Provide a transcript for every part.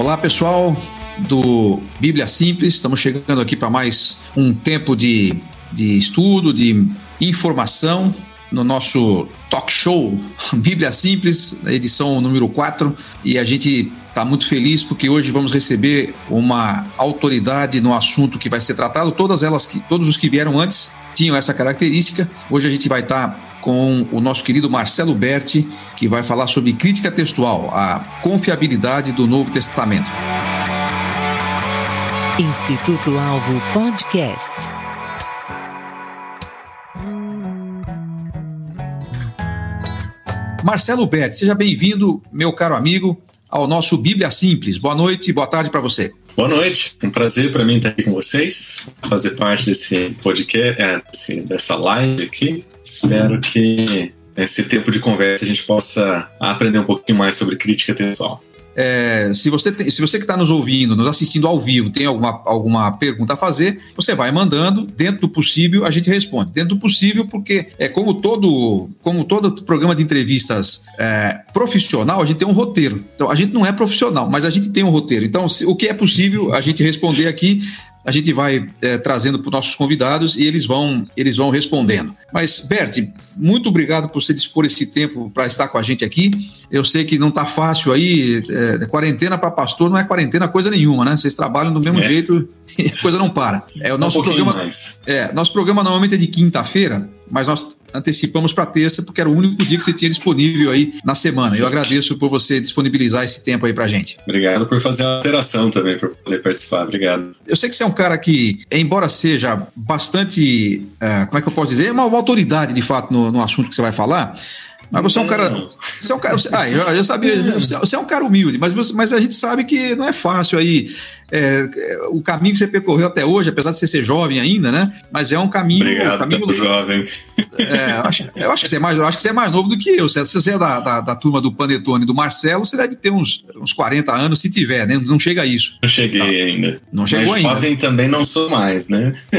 Olá, pessoal do Bíblia Simples. Estamos chegando aqui para mais um tempo de, de estudo, de informação no nosso talk show Bíblia Simples, edição número 4. E a gente está muito feliz porque hoje vamos receber uma autoridade no assunto que vai ser tratado. Todas elas, todos os que vieram antes tinham essa característica. Hoje a gente vai estar tá com o nosso querido Marcelo Berti, que vai falar sobre crítica textual, a confiabilidade do Novo Testamento. Instituto Alvo Podcast. Marcelo Berti, seja bem-vindo, meu caro amigo, ao nosso Bíblia Simples. Boa noite, boa tarde para você. Boa noite, um prazer para mim estar aqui com vocês, fazer parte desse podcast, é, dessa live aqui. Espero que nesse tempo de conversa a gente possa aprender um pouquinho mais sobre crítica textual. É, se você tem, se você que está nos ouvindo, nos assistindo ao vivo, tem alguma, alguma pergunta a fazer, você vai mandando, dentro do possível a gente responde. Dentro do possível, porque é como todo, como todo programa de entrevistas é, profissional, a gente tem um roteiro. Então a gente não é profissional, mas a gente tem um roteiro. Então, se, o que é possível a gente responder aqui, a gente vai é, trazendo para os nossos convidados e eles vão, eles vão respondendo. Mas, Bert, muito obrigado por você dispor esse tempo para estar com a gente aqui. Eu sei que não está fácil aí, é, quarentena para pastor não é quarentena coisa nenhuma, né? Vocês trabalham do mesmo é. jeito e a coisa não para. É, o nosso um programa, mais. É, nosso programa normalmente é de quinta-feira, mas nós antecipamos para terça, porque era o único dia que você tinha disponível aí na semana. Eu agradeço por você disponibilizar esse tempo aí para gente. Obrigado por fazer a alteração também, para poder participar. Obrigado. Eu sei que você é um cara que, embora seja bastante, uh, como é que eu posso dizer, é uma, uma autoridade de fato no, no assunto que você vai falar, mas você é um cara. Você é um cara. Ah, eu, eu sabia. Você é um cara humilde, mas, você, mas a gente sabe que não é fácil aí é, o caminho que você percorreu até hoje, apesar de você ser jovem ainda, né? Mas é um caminho. Obrigado, um caminho jovem. É, eu, acho, eu, acho, que você é mais, eu acho que você é mais novo do que eu. Se você é da, da, da turma do Panetone do Marcelo, você deve ter uns, uns 40 anos, se tiver, né? Não chega a isso. Não cheguei tá. ainda. Não chegou Mas ainda. jovem também não sou mais, né?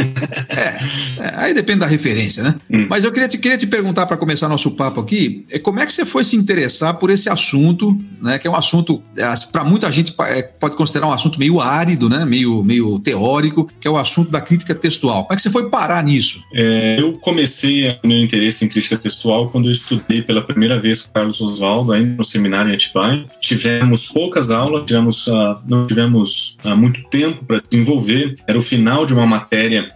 é, é, aí depende da referência, né? Hum. Mas eu queria te, queria te perguntar para começar nosso papo aqui, é, como é que você foi se interessar por esse assunto, né? Que é um assunto, é, para muita gente pode considerar um assunto meio árido, né? Meio meio, teórico, que é o assunto da crítica textual. Como é que você foi parar nisso? É, eu comecei o meu interesse em crítica textual quando eu estudei pela primeira vez com Carlos Oswaldo, ainda no seminário em Atibaia. Tivemos poucas aulas, tivemos, uh, não tivemos uh, muito tempo para desenvolver. Era o final de uma matéria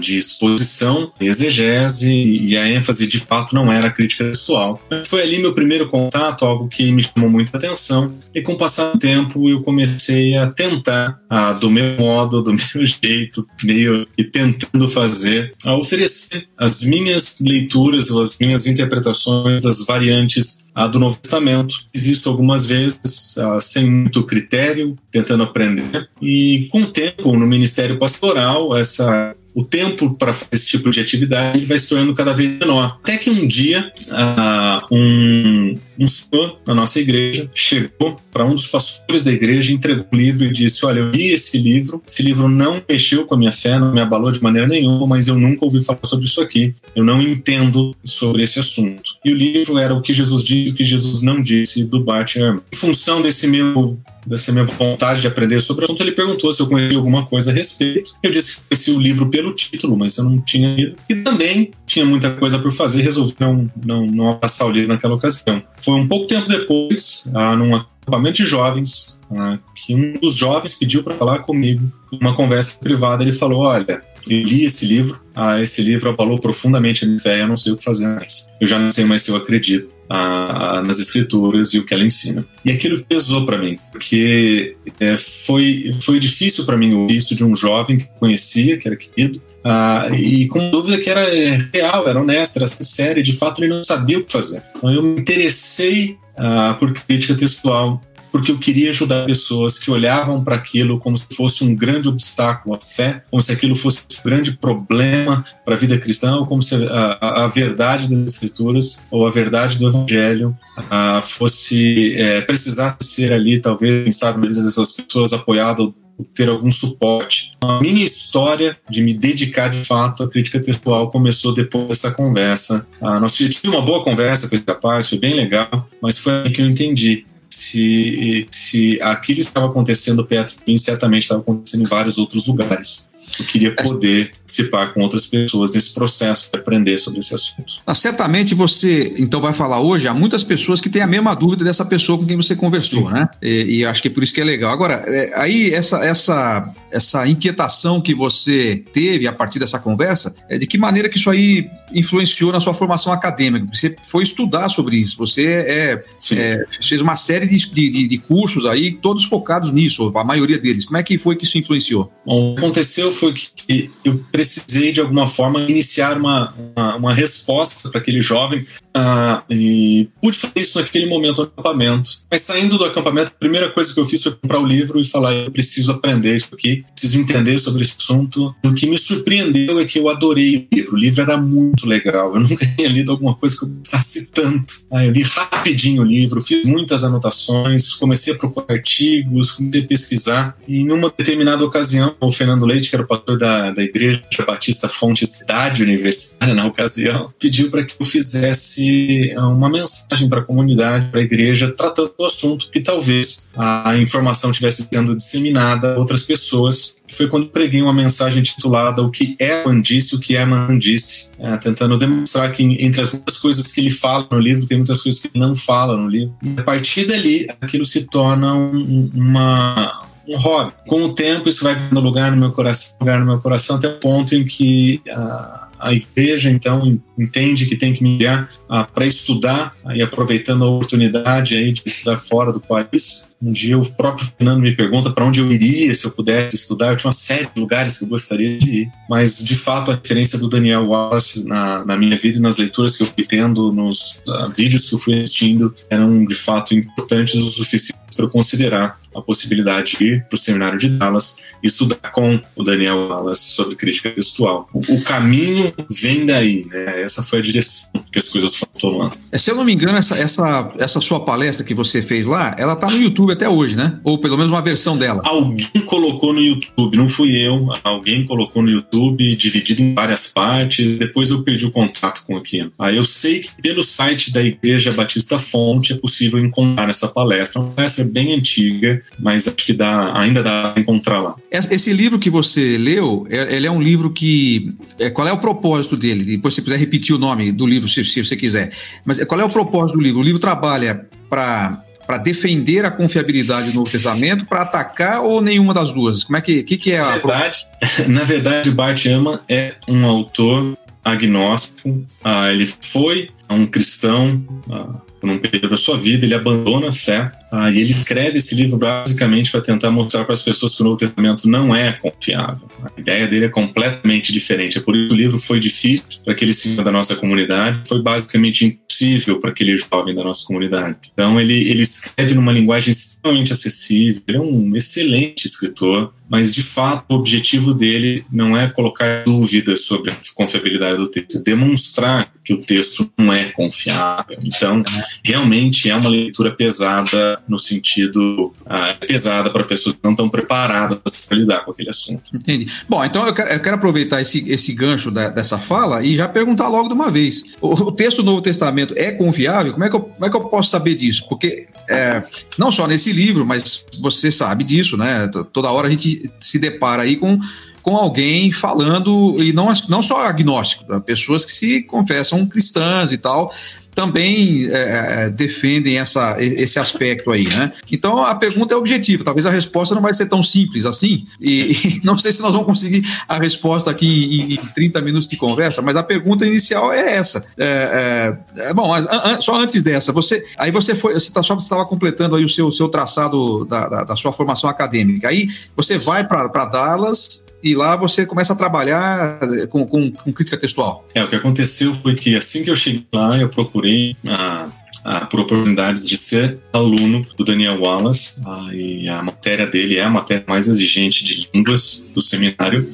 de exposição, exegese e a ênfase de fato não era crítica textual. Foi ali meu primeiro contato, algo que me chamou muita atenção e com o passar do tempo eu comecei a tentar, a, do meu modo, do meu jeito, meio e tentando fazer, a oferecer as minhas leituras, as minhas interpretações das variantes a, do Novo Testamento. Existo algumas vezes a, sem muito critério, tentando aprender e com o tempo no ministério pastoral essa o tempo para fazer esse tipo de atividade vai se tornando cada vez menor. Até que um dia, uh, um, um senhor na nossa igreja chegou para um dos pastores da igreja, entregou um livro e disse: Olha, eu li esse livro, esse livro não mexeu com a minha fé, não me abalou de maneira nenhuma, mas eu nunca ouvi falar sobre isso aqui, eu não entendo sobre esse assunto. E o livro era O que Jesus disse e o que Jesus não disse, do Bart. Em função desse meu dessa minha vontade de aprender sobre o assunto, ele perguntou se eu conhecia alguma coisa a respeito. Eu disse que conhecia o livro pelo título, mas eu não tinha lido. E também tinha muita coisa por fazer resolvi não, não, não abraçar o livro naquela ocasião. Foi um pouco tempo depois, ah, num acampamento de jovens, ah, que um dos jovens pediu para falar comigo. Numa conversa privada, ele falou: Olha, eu li esse livro, ah, esse livro abalou profundamente a minha fé, eu não sei o que fazer mais. Eu já não sei mais se eu acredito a, nas escrituras e o que ela ensina. E aquilo pesou para mim, porque é, foi, foi difícil para mim ouvir isso de um jovem que conhecia, que era querido, ah, e com dúvida que era real, era honesta, era e de fato ele não sabia o que fazer. Então eu me interessei ah, por crítica textual, porque eu queria ajudar pessoas que olhavam para aquilo como se fosse um grande obstáculo à fé, como se aquilo fosse um grande problema para a vida cristã, ou como se a, a, a, verdade das Escrituras ou a verdade do Evangelho a, fosse é, precisar ser ali, talvez, sabe, dessas pessoas apoiadas ter algum suporte. A minha história de me dedicar de fato à crítica textual começou depois dessa conversa. Ah, nós tivemos uma boa conversa com esse rapaz, foi bem legal, mas foi aí que eu entendi se, se aquilo estava acontecendo perto de mim, certamente estava acontecendo em vários outros lugares. Eu queria poder participar com outras pessoas nesse processo de aprender sobre esse assunto. Ah, certamente você, então, vai falar hoje, há muitas pessoas que têm a mesma dúvida dessa pessoa com quem você conversou, Sim. né? E, e, acho que é por isso que é legal. Agora, é, aí essa, essa, essa inquietação que você teve a partir dessa conversa, é de que maneira que isso aí influenciou na sua formação acadêmica? Você foi estudar sobre isso, você é, é fez uma série de, de, de, cursos aí, todos focados nisso, a maioria deles. Como é que foi que isso influenciou? Bom, o que aconteceu foi que eu precisei, de alguma forma, iniciar uma, uma, uma resposta para aquele jovem uh, e pude fazer isso naquele momento no acampamento. Mas saindo do acampamento, a primeira coisa que eu fiz foi comprar o livro e falar: eu preciso aprender isso aqui, preciso entender sobre esse assunto. O que me surpreendeu é que eu adorei o livro. O livro era muito legal. Eu nunca tinha lido alguma coisa que eu gostasse tanto. Ah, eu li rapidinho o livro, fiz muitas anotações, comecei a procurar artigos, comecei a pesquisar. E em uma determinada ocasião, o Fernando Leite, que era o pastor da, da igreja, Batista Fonte Cidade Universitária na ocasião, pediu para que eu fizesse ah, uma mensagem para a comunidade, para a igreja, tratando do assunto que talvez a informação estivesse sendo disseminada a outras pessoas foi quando preguei uma mensagem titulada O que Eman disse, o que Eman disse, é, tentando demonstrar que entre as muitas coisas que ele fala no livro, tem muitas coisas que ele não fala no livro. E a partir dali, aquilo se torna um, uma, um hobby. Com o tempo, isso vai ganhando lugar no meu coração, lugar no meu coração, até o ponto em que a, a igreja, então, entende que tem que me enviar para estudar e aproveitando a oportunidade aí de estudar fora do país. Um dia o próprio Fernando me pergunta para onde eu iria se eu pudesse estudar. Eu tinha uma série de lugares que eu gostaria de ir, mas de fato a referência do Daniel Wallace na, na minha vida e nas leituras que eu fui tendo, nos uh, vídeos que eu fui assistindo, eram de fato importantes o suficiente para eu considerar a possibilidade de ir para o seminário de Dallas e estudar com o Daniel Wallace sobre crítica textual. O, o caminho vem daí, né? Essa foi a direção que as coisas foram tomando. É, se eu não me engano, essa, essa, essa sua palestra que você fez lá, ela está no YouTube até hoje, né? Ou pelo menos uma versão dela. Alguém colocou no YouTube, não fui eu. Alguém colocou no YouTube, dividido em várias partes. Depois eu perdi o contato com aquilo. Aí eu sei que pelo site da Igreja Batista Fonte é possível encontrar essa palestra. Uma palestra bem antiga, mas acho que dá, ainda dá para encontrar lá. Esse livro que você leu, é, ele é um livro que. É, qual é o propósito dele? Depois, se puder repetir o nome do livro, se, se você quiser. Mas qual é o propósito do livro? O livro trabalha para para defender a confiabilidade do Novo Testamento, para atacar ou nenhuma das duas? Como é que, que, que é a. Na verdade, na verdade, o Bart Ehrman é um autor agnóstico. Ah, ele foi um cristão ah, por um período da sua vida, ele abandona a fé ah, e ele escreve esse livro basicamente para tentar mostrar para as pessoas que o Novo Testamento não é confiável. A ideia dele é completamente diferente. É por isso que o livro foi difícil para aquele senhor da nossa comunidade, foi basicamente impossível para aquele jovem da nossa comunidade. Então ele, ele escreve numa linguagem extremamente acessível, ele é um excelente escritor, mas de fato o objetivo dele não é colocar dúvidas sobre a confiabilidade do texto, é demonstrar que o texto não é confiável. Então, realmente é uma leitura pesada no sentido ah, pesada para pessoas que não estão preparadas para lidar com aquele assunto. Entendi. Bom, então eu quero, eu quero aproveitar esse, esse gancho da, dessa fala e já perguntar logo de uma vez. O, o, texto do Novo Testamento é confiável? Como é que eu, como é que eu posso saber disso? Porque é, não só nesse livro, mas você sabe disso, né? Toda hora a gente se depara aí com com alguém falando, e não, não só agnóstico, tá? pessoas que se confessam cristãs e tal, também é, é, defendem essa, esse aspecto aí, né? Então a pergunta é objetiva, talvez a resposta não vai ser tão simples assim, e, e não sei se nós vamos conseguir a resposta aqui em, em 30 minutos de conversa, mas a pergunta inicial é essa. É, é, é bom, mas an, só antes dessa, você aí você foi, você tá, só estava completando aí o seu, seu traçado da, da, da sua formação acadêmica, aí você vai para Dallas e lá você começa a trabalhar com, com, com, crítica textual. É, o que aconteceu foi que assim que eu cheguei lá, eu procurei a, a, por oportunidades de ser aluno do Daniel Wallace, a, e a matéria dele é a matéria mais exigente de línguas do seminário.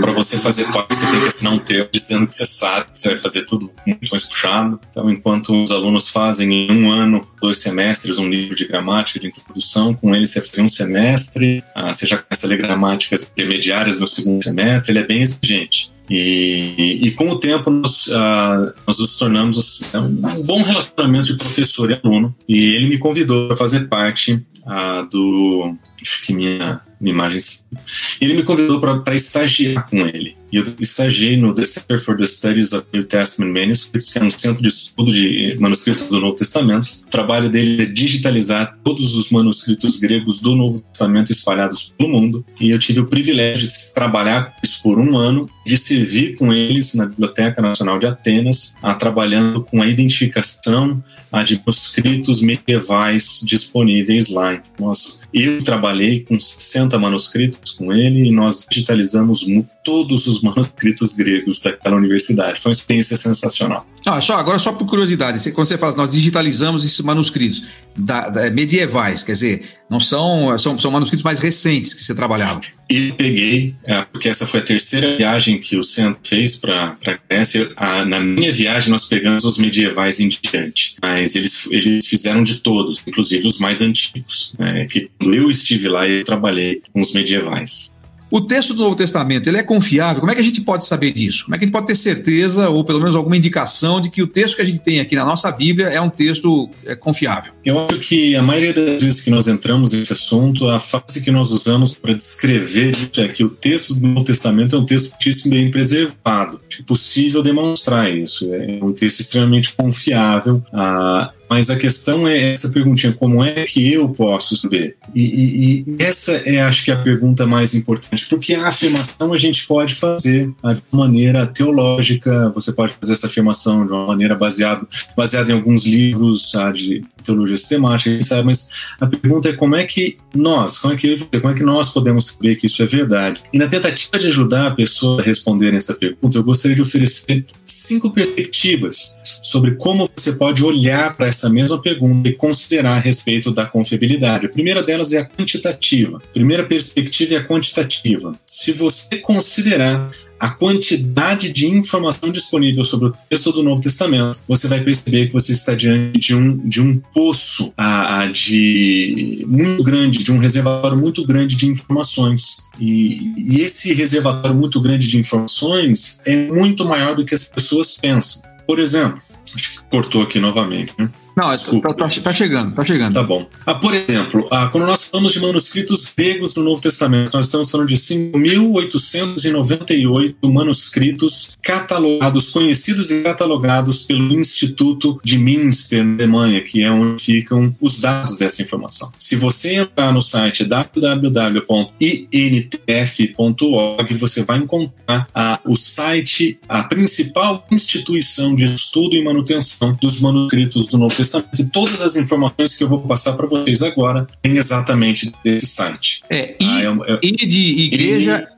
Para você fazer parte, você tem que assinar um termo dizendo que você sabe, que você vai fazer tudo muito mais puxado. Então, enquanto os alunos fazem em um ano, dois semestres, um livro de gramática, de introdução, com ele você faz um semestre, ah, você já começa a ler gramáticas intermediárias no segundo semestre, ele é bem exigente. E, e com o tempo nós, uh, nós nos tornamos assim, um bom relacionamento de professor e aluno. E ele me convidou para fazer parte uh, do. Acho que minha, minha imagem. Ele me convidou para estagiar com ele. E eu estagiei no The Center for the Studies of New Testament Manuscripts, que é um centro de estudo de manuscritos do Novo Testamento. O trabalho dele é digitalizar todos os manuscritos gregos do Novo Testamento espalhados pelo mundo. E eu tive o privilégio de trabalhar com isso por um ano, de servir com eles na Biblioteca Nacional de Atenas, a, trabalhando com a identificação a, de manuscritos medievais disponíveis lá. Então, nós, eu trabalhei com 60 manuscritos com ele e nós digitalizamos todos os manuscritos gregos daquela universidade. Foi uma experiência sensacional. Ah, só, agora, só por curiosidade, quando você fala, nós digitalizamos esses manuscritos da, da, medievais, quer dizer, não são, são, são manuscritos mais recentes que você trabalhava. E peguei, é, porque essa foi a terceira viagem que o centro fez para a Grécia. Na minha viagem, nós pegamos os medievais em diante, mas eles, eles fizeram de todos, inclusive os mais antigos. Né, que quando eu estive lá, eu trabalhei com os medievais. O texto do Novo Testamento, ele é confiável? Como é que a gente pode saber disso? Como é que a gente pode ter certeza, ou pelo menos alguma indicação, de que o texto que a gente tem aqui na nossa Bíblia é um texto é, confiável? Eu acho que a maioria das vezes que nós entramos nesse assunto, a frase que nós usamos para descrever é que o texto do Novo Testamento é um texto muitíssimo bem preservado. É possível demonstrar isso. É um texto extremamente confiável. Ah, mas a questão é essa perguntinha: como é que eu posso saber? E, e, e, essa é, acho que, a pergunta mais importante, porque a afirmação a gente pode fazer de uma maneira teológica, você pode fazer essa afirmação de uma maneira baseada baseada em alguns livros sabe, de teologia sistemática, sabe? mas a pergunta é como é que nós, como é que, como é que nós podemos saber que isso é verdade? E na tentativa de ajudar a pessoa a responder essa pergunta, eu gostaria de oferecer cinco perspectivas sobre como você pode olhar para essa mesma pergunta e considerar a respeito da confiabilidade. A primeira delas é a quantitativa. A primeira perspectiva é a quantitativa. Se você considerar a quantidade de informação disponível sobre o texto do Novo Testamento, você vai perceber que você está diante de um, de um poço a, a de muito grande, de um reservatório muito grande de informações. E, e esse reservatório muito grande de informações é muito maior do que as pessoas pensam. Por exemplo, acho que cortou aqui novamente, né? Não, tá, tá, tá, chegando, tá chegando. Tá bom. Ah, por exemplo, ah, quando nós falamos de manuscritos gregos no Novo Testamento, nós estamos falando de 5.898 manuscritos catalogados, conhecidos e catalogados pelo Instituto de Münster, na Alemanha, que é onde ficam os dados dessa informação. Se você entrar no site www.intf.org, você vai encontrar ah, o site, a principal instituição de estudo e manutenção dos manuscritos do Novo E todas as informações que eu vou passar para vocês agora tem exatamente desse site. É, I, ah, é, é, I de igreja,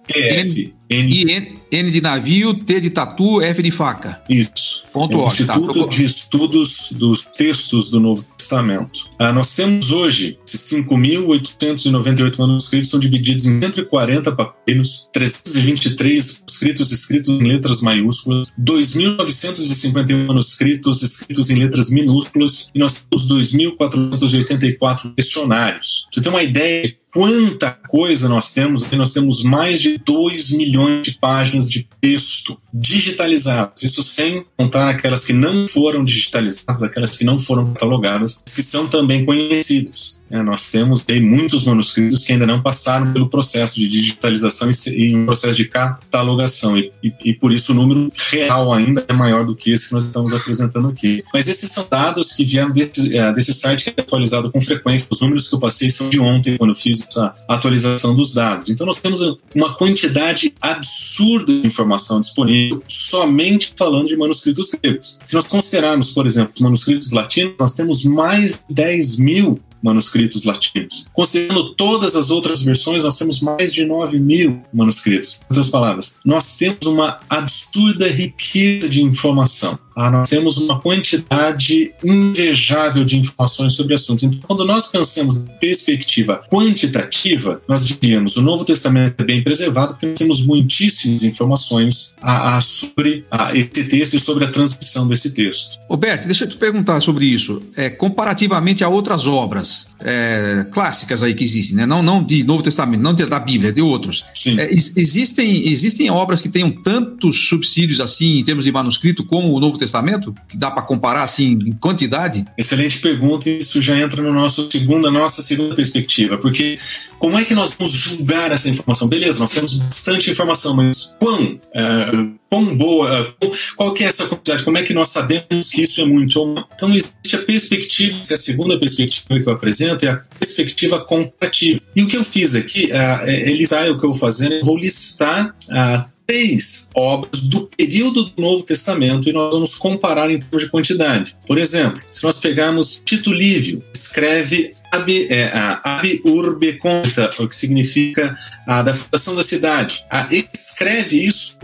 N, N, N, de navio, T de tatu, F de faca. Isso. Ponto é Instituto tá, de Estudos dos Textos do Novo Testamento. Ah, nós temos hoje 5.898 manuscritos, são divididos em 140 papiros, 323 manuscritos escritos em letras maiúsculas, 2.951 manuscritos escritos em letras minúsculas e nós temos 2.484 questionários. Você tem uma ideia quanta coisa nós temos. Nós temos mais de 2 milhões de páginas de texto digitalizadas. Isso sem contar aquelas que não foram digitalizadas, aquelas que não foram catalogadas, que são também conhecidas. É, nós temos aí muitos manuscritos que ainda não passaram pelo processo de digitalização e, um processo de catalogação. E, e, e, por isso o número real ainda é maior do que esse que nós estamos apresentando aqui. Mas esses são dados que vieram desse, é, desse site que é atualizado com frequência. Os números que eu passei são de ontem, quando eu fiz essa atualização dos dados. Então, nós temos uma quantidade absurda de informação disponível somente falando de manuscritos gregos. Se nós considerarmos, por exemplo, os manuscritos latinos, nós temos mais de 10 mil manuscritos latinos. Considerando todas as outras versões, nós temos mais de 9 mil manuscritos. Em outras palavras, nós temos uma absurda riqueza de informação. Ah, nós temos uma quantidade invejável de informações sobre o assunto. Então, quando nós pensamos em perspectiva quantitativa, nós diríamos o Novo Testamento é bem preservado porque nós temos muitíssimas informações a, a sobre a, esse texto e sobre a transmissão desse texto. Roberto, deixa eu te perguntar sobre isso. É, comparativamente a outras obras é, clássicas aí que existem, né? não, não de Novo Testamento, não de, da Bíblia, de outros. É, existem, existem obras que tenham tantos subsídios assim em termos de manuscrito como o Novo Testamento? Que dá para comparar assim em quantidade? Excelente pergunta, e isso já entra no nosso segunda, nossa segunda perspectiva, porque como é que nós vamos julgar essa informação? Beleza, nós temos bastante informação, mas quão, uh, quão boa, uh, qual que é essa quantidade? Como é que nós sabemos que isso é muito? Então existe a perspectiva, essa é a segunda perspectiva que eu apresento, é a perspectiva comparativa. E o que eu fiz aqui, uh, Elisai, o que eu vou fazer, eu vou listar uh, três obras do período do Novo Testamento e nós vamos comparar em termos de quantidade. Por exemplo, se nós pegarmos Tito Livio, escreve Ab, é, Ab Urbe Conta, o que significa a da fundação da cidade. A, escreve isso,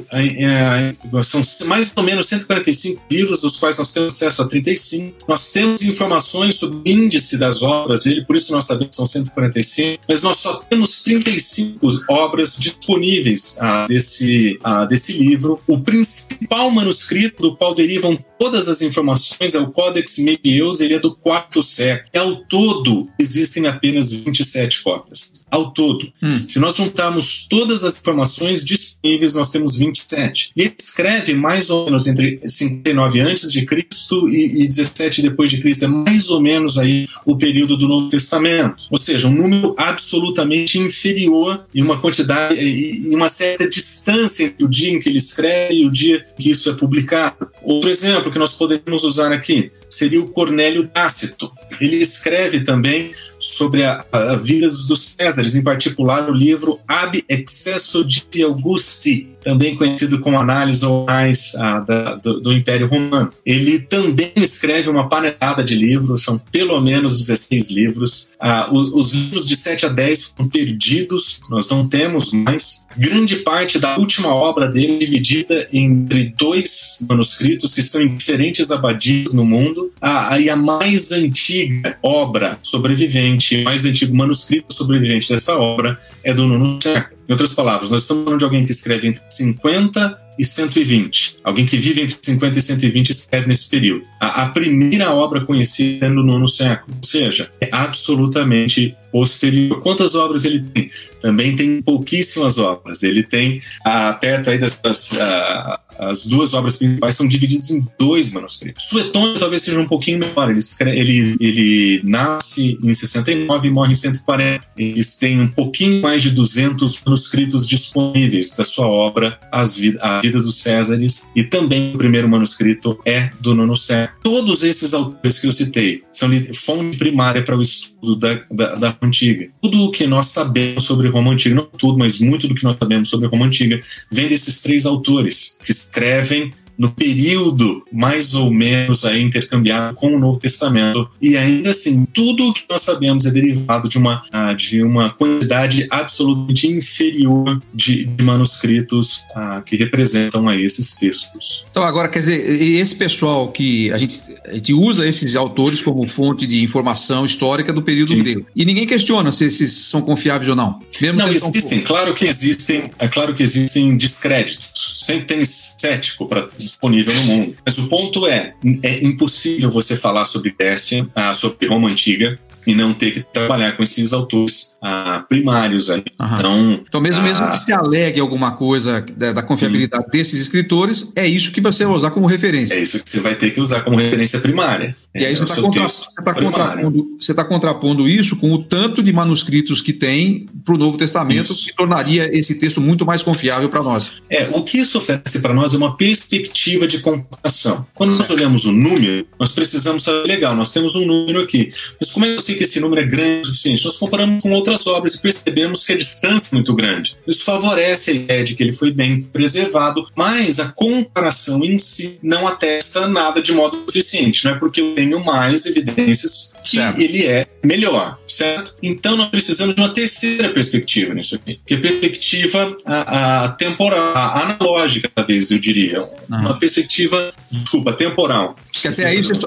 são mais ou menos 145 livros, dos quais nós temos acesso a 35. Nós temos informações sobre o índice das obras dele, por isso nós sabemos que são 145, mas nós só temos 35 obras disponíveis ah, desse, ah, desse livro. O principal manuscrito do qual derivam todas as informações é o Codex Medieus, ele é do quarto século. E ao todo, existem apenas 27 cópias. Ao todo. Hum. Se nós juntarmos todas as informações disponíveis, nós temos 27. E ele escreve mais ou menos entre 59 antes de Cristo e, e 17 depois de Cristo. É mais ou menos aí o período do Novo Testamento. Ou seja, um número absolutamente inferior e uma quantidade e uma certa distância entre o dia em que ele escreve e o dia que isso é publicado. Outro exemplo que nós podemos usar aqui seria o Cornélio Tácito. Ele escreve também sobre a, a vida dos Césares, em particular o livro Ab Excesso de Augusti, também conhecido como Análise Orais ah, do, do, Império Romano. Ele também escreve uma panelada de livros, são pelo menos 16 livros. Ah, os, os, livros de 7 a 10 foram perdidos, nós não temos mais. Grande parte da última obra dele é dividida entre dois manuscritos que estão em diferentes abadias no mundo. Ah, e a mais antiga obra sobrevivente, o mais antigo manuscrito sobrevivente dessa obra é do nono século. Em outras palavras, nós estamos falando de alguém que escreve entre 50 e 120. Alguém que vive entre 50 e 120 escreve nesse período. A, a primeira obra conhecida é no nono século, ou seja, é absolutamente posterior. Quantas obras ele tem? Também tem pouquíssimas obras. Ele tem, ah, perto aí dessas, ah, as duas obras principais são divididas em dois manuscritos. Suetônio talvez seja um pouquinho menor. Ele, ele, ele nasce em 69 e morre em 140. Eles têm um pouquinho mais de 200 manuscritos disponíveis da sua obra, As A Vida dos Césares, e também o primeiro manuscrito é do nono século. Todos esses autores que eu citei são fonte primária para o estudo da, da, da Roma Antiga. Tudo o que nós sabemos sobre Roma Antiga, não tudo, mas muito do que nós sabemos sobre Roma Antiga, vem desses três autores que escrevem no período mais ou menos aí intercambiado com o Novo Testamento. E ainda assim, tudo o que nós sabemos é derivado de uma, ah, de uma quantidade absolutamente inferior de, de manuscritos ah, que representam aí esses textos. Então, agora, quer dizer, esse pessoal que a gente, a gente usa esses autores como fonte de informação histórica do período Sim. grego. E ninguém questiona se esses são confiáveis ou não. Mesmo não, existem, claro que existem, é claro que existem descréditos. Sempre tem cético para disponível no mundo. Mas o ponto é, é impossível você falar sobre Grécia, ah, sobre Roma Antiga, e não ter que trabalhar com esses autores ah, primários aí. Então, então mesmo, ah, mesmo que se alegue alguma coisa da, da confiabilidade sim. desses escritores, é isso que você vai usar como referência. É isso que você vai ter que usar como referência primária. E aí é, você está contra, tá contrapondo, tá contrapondo, isso com o tanto de manuscritos que tem para o Novo Testamento, isso. que tornaria esse texto muito mais confiável para nós. É, o que isso oferece para nós é uma perspectiva de comparação. Quando certo. nós olhamos o número, nós precisamos saber, legal, nós temos um número aqui, mas como é que eu sei que esse número é grande o suficiente? Nós comparamos com outras obras e percebemos que a distância é muito grande. Isso favorece a ideia de que ele foi bem preservado, mas a comparação em si não atesta nada de modo suficiente. Não é porque eu tenho tenho mais evidências que certo. ele é melhor, certo? Então nós precisamos de uma terceira perspectiva nisso aqui, que é a perspectiva a, a temporal, a analógica, talvez eu diria, uhum. uma perspectiva, desculpa, temporal. Que até aí, você só,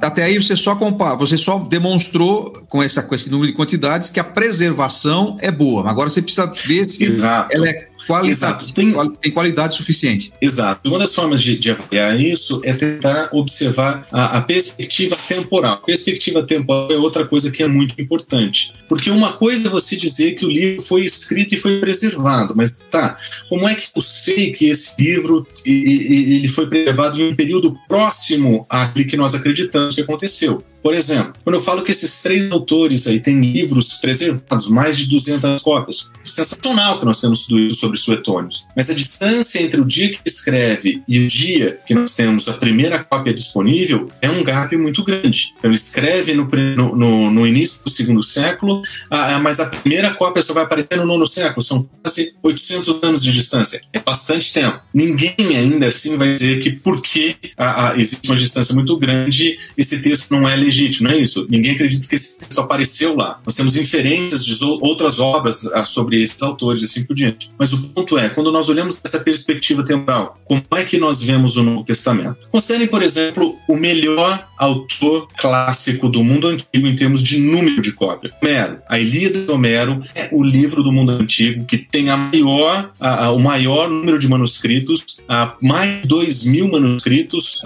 até aí você só compara, você só demonstrou com, essa, com esse número de quantidades que a preservação é boa. Agora você precisa ver se Exato. ela é qualidade, tem, tem, qualidade suficiente. Exato. Uma das formas de, de avaliar isso é tentar observar a, a, perspectiva temporal. A perspectiva temporal é outra coisa que é muito importante. Porque uma coisa é você dizer que o livro foi escrito e foi preservado, mas tá, como é que eu sei que esse livro ele foi preservado em um período próximo àquele que nós acreditamos que aconteceu? Por exemplo, quando eu falo que esses três autores aí têm livros preservados, mais de 200 cópias, sensacional que nós temos tudo isso sobre Suetônios. Mas a distância entre o dia que escreve e o dia que nós temos a primeira cópia disponível é um gap muito grande. Então, ele escreve no, no, no início do segundo século, mas a primeira cópia só vai aparecer no nono século. São quase 800 anos de distância. É bastante tempo. Ninguém ainda assim vai dizer que porque existe uma distância muito grande, esse texto não é legítimo, não é isso? Ninguém acredita que esse texto apareceu lá. Nós temos inferências de outras obras ah, sobre esses autores e assim por diante. Mas o ponto é, quando nós olhamos essa perspectiva temporal, como é que nós vemos o Novo Testamento? Considerem, por exemplo, o melhor autor clássico do mundo antigo em termos de número de cópia. Homero. A Ilíada de Homero é o livro do mundo antigo que tem a maior, a, a, o maior número de manuscritos, a, mais de 2 mil manuscritos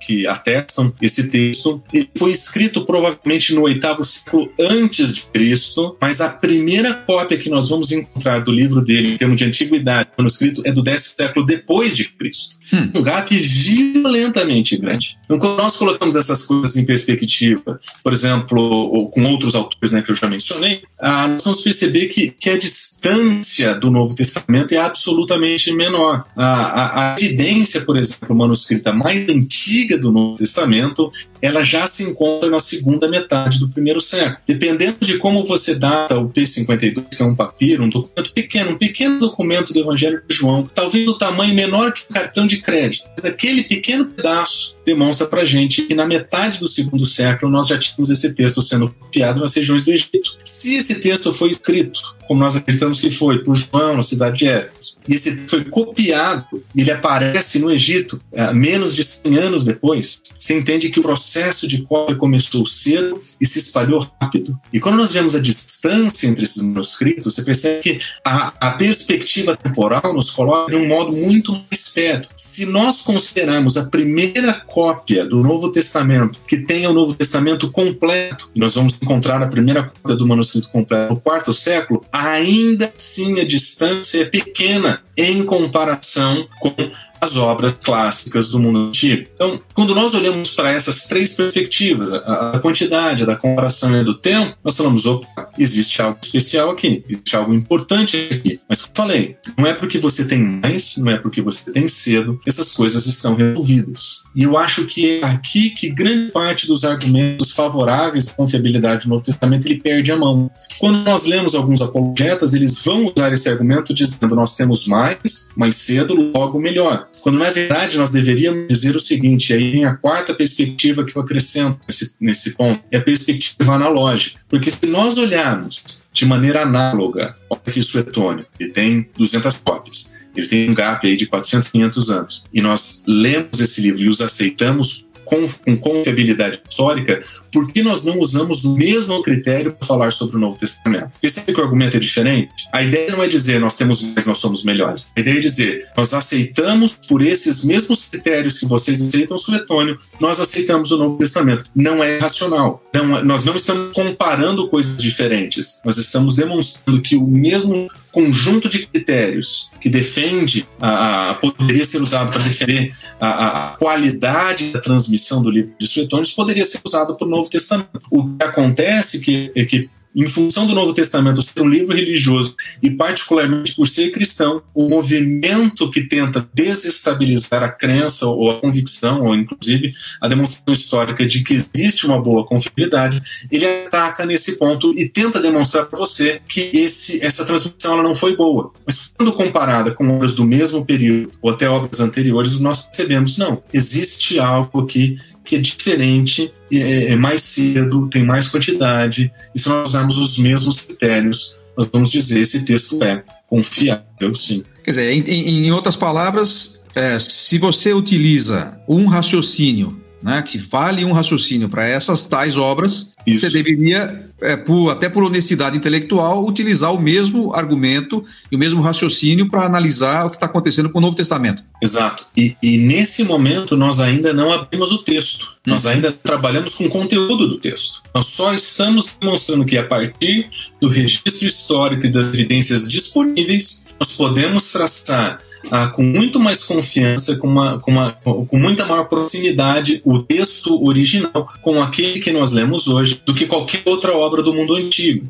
que atestam esse texto. Ele foi escrito provavelmente no oitavo século antes de Cristo, mas a primeira cópia que nós vamos encontrar do livro dele, em termos de antiguidade, manuscrito, é do décimo século depois de Cristo. Hum. Um gap violentamente grande. Então, quando nós colocamos essas coisas em perspectiva, por exemplo, com outros autores né, que eu já mencionei, ah, nós vamos perceber que, que a distância do Novo Testamento é absolutamente menor. A, a, a evidência, por exemplo, manuscrita mais antiga do Novo Testamento ela já se encontra na segunda metade do primeiro século. Dependendo de como você data o P52, que é um papiro, um documento pequeno, um pequeno documento do Evangelho de João, talvez o tamanho menor que um cartão de crédito, mas aquele pequeno pedaço demonstra para gente que na metade do segundo século nós já tínhamos esse texto sendo copiado nas regiões do Egito. Se esse texto foi escrito como nós acreditamos que foi, por João, na cidade de Éfeso. E esse foi copiado, ele aparece no Egito é, menos de 100 anos depois. Você entende que o processo de cópia começou cedo e se espalhou rápido. E quando nós vemos a distância entre esses manuscritos, você percebe que a, a perspectiva temporal nos coloca de um modo muito mais perto. Se nós considerarmos a primeira cópia do Novo Testamento, que tenha o Novo Testamento completo, nós vamos encontrar a primeira cópia do manuscrito completo no quarto século, ainda assim a distância é pequena em comparação com as obras clássicas do mundo antigo. Então, quando nós olhamos para essas três perspectivas, a, a quantidade, da comparação e do tempo, nós falamos, opa, existe algo especial aqui, existe algo importante aqui. Mas como falei, não é porque você tem mais, não é porque você tem cedo, essas coisas estão resolvidas. E eu acho que é aqui que grande parte dos argumentos favoráveis à confiabilidade do Novo Testamento ele perde a mão. Quando nós lemos alguns apologetas, eles vão usar esse argumento dizendo nós temos mais, mais cedo, logo melhor. Quando na verdade nós deveríamos dizer o seguinte, aí vem a quarta perspectiva que eu acrescento nesse, nesse ponto, é a perspectiva analógica. Porque se nós olharmos de maneira análoga, olha aqui Suetônio, ele tem 200 cópias, ele tem um gap aí de 400, 500 anos, e nós lemos esse livro e os aceitamos com, confiabilidade histórica, por que nós não usamos o mesmo critério para falar sobre o Novo Testamento? Percebe que o argumento é diferente? A ideia não é dizer nós temos mais, nós somos melhores. A ideia é dizer nós aceitamos por esses mesmos critérios que vocês aceitam o Suetônio, nós aceitamos o Novo Testamento. Não é racional. Não, é, nós não estamos comparando coisas diferentes. Nós estamos demonstrando que o mesmo conjunto de critérios que defende a, a poderia ser usado para defender a, a, qualidade da transmissão do livro de Suetônios poderia ser usado para o Novo Testamento. O que acontece que, é que em função do Novo Testamento ser um livro religioso e particularmente por ser cristão, o movimento que tenta desestabilizar a crença ou a convicção, ou inclusive a demonstração histórica de que existe uma boa confiabilidade, ele ataca nesse ponto e tenta demonstrar para você que esse, essa transmissão ela não foi boa. Mas quando comparada com obras do mesmo período ou até obras anteriores, nós percebemos, não, existe algo aqui que é diferente, é, é mais cedo, tem mais quantidade, e se nós usarmos os mesmos critérios, nós vamos dizer esse texto é confiável, sim. Quer dizer, em, em outras palavras, é, se você utiliza um raciocínio né, que vale um raciocínio para essas tais obras, Isso. você deveria, é, por, até por honestidade intelectual, utilizar o mesmo argumento e o mesmo raciocínio para analisar o que está acontecendo com o Novo Testamento. Exato. E, e, nesse momento nós ainda não abrimos o texto. Hum. Nós ainda trabalhamos com o conteúdo do texto. Nós só estamos demonstrando que a partir do registro histórico e das evidências disponíveis, nós podemos traçar ah, com muito mais confiança, com, uma, com, uma, com muita maior proximidade, o texto original com aquele que nós lemos hoje do que qualquer outra obra do mundo antigo.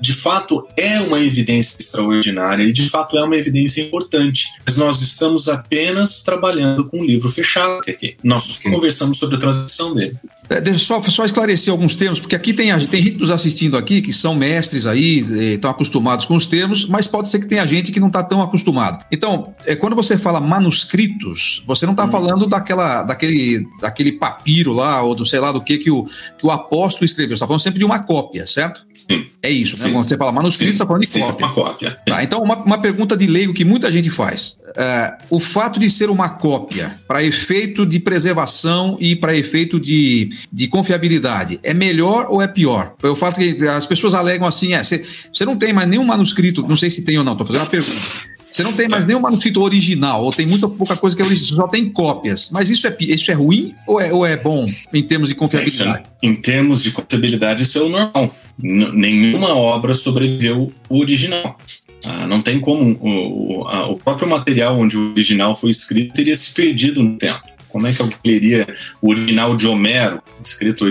De fato, é uma evidência extraordinária e de fato é uma evidência importante. Mas nós estamos apenas trabalhando com um livro fechado aqui. Nós conversamos sobre a transição dele. É, deixa só, só esclarecer alguns termos, porque aqui tem, tem gente nos assistindo aqui que são mestres aí, estão acostumados com os termos, mas pode ser que tenha gente que não está tão acostumado. Então, é, quando você fala manuscritos, você não está hum. falando daquela, daquele, daquele papiro lá, ou do sei lá do que que o, que o apóstolo escreveu. Você está falando sempre de uma cópia, certo? Sim. É isso, né? Quando você fala manuscrito, você está falando de Sim, cópia. Uma cópia. Tá, então, uma, uma pergunta de leigo que muita gente faz. É, o fato de ser uma cópia para efeito de preservação e para efeito de de confiabilidade é melhor ou é pior? O fato que as pessoas alegam assim, é, você não tem mais nenhum manuscrito, não sei se tem ou não, estou fazendo uma pergunta. Você não tem mais nenhum manuscrito original, ou tem muita pouca coisa que é original, só tem cópias. Mas isso é, isso é ruim ou é, ou é bom em termos de confiabilidade? É, em termos de confiabilidade, isso é o normal. N nenhuma obra sobreviveu o original. Ah, não tem como. O, o, a, o próprio material onde o original foi escrito teria se perdido no tempo. Como é que alguém leria o original de Homero, escrito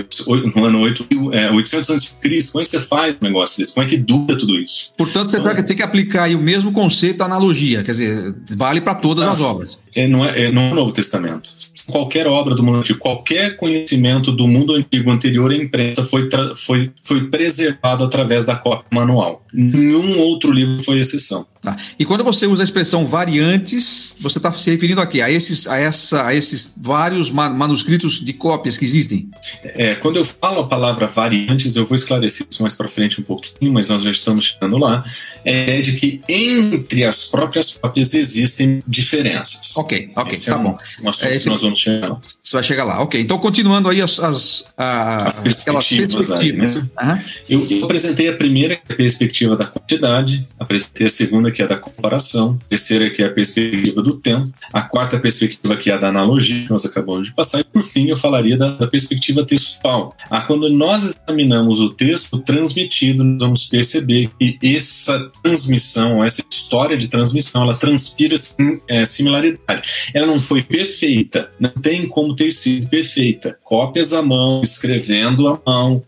no ano 8, é, 800 a.C.? Como é que você faz um negócio desse? Como é que dura tudo isso? Portanto, você então, tem que aplicar aí o mesmo conceito, a analogia, quer dizer, vale para todas as obras. É, não, é, é, não é o Novo Testamento. Qualquer obra do mundo antigo, qualquer conhecimento do mundo antigo anterior à imprensa foi, foi, foi preservado através da cópia manual. Nenhum outro livro foi exceção. Tá. E quando você usa a expressão variantes, você está se referindo aqui a esses, a, essa, a esses vários manuscritos de cópias que existem? É, quando eu falo a palavra variantes, eu vou esclarecer isso mais para frente um pouquinho, mas nós já estamos chegando lá. É de que entre as próprias cópias existem diferenças. Ok, ok, Esse tá é um, bom. Um assunto é, esse, que nós vamos chegar lá. Você vai chegar lá, ok. Então, continuando aí as, as, as perspectivas. perspectivas. Aí, né? uhum. eu, eu apresentei a primeira, que é a perspectiva da quantidade, apresentei a segunda, que é da comparação, a terceira que é a perspectiva do tempo, a quarta perspectiva que é a da analogia, que nós acabamos de passar, e por fim eu falaria da, da perspectiva textual. Ah, quando nós examinamos o texto transmitido, nós vamos perceber que essa transmissão, essa história de transmissão, ela transpira é, similaridade. Ela não foi perfeita, não tem como ter sido perfeita. Cópias à mão, escrevendo à mão.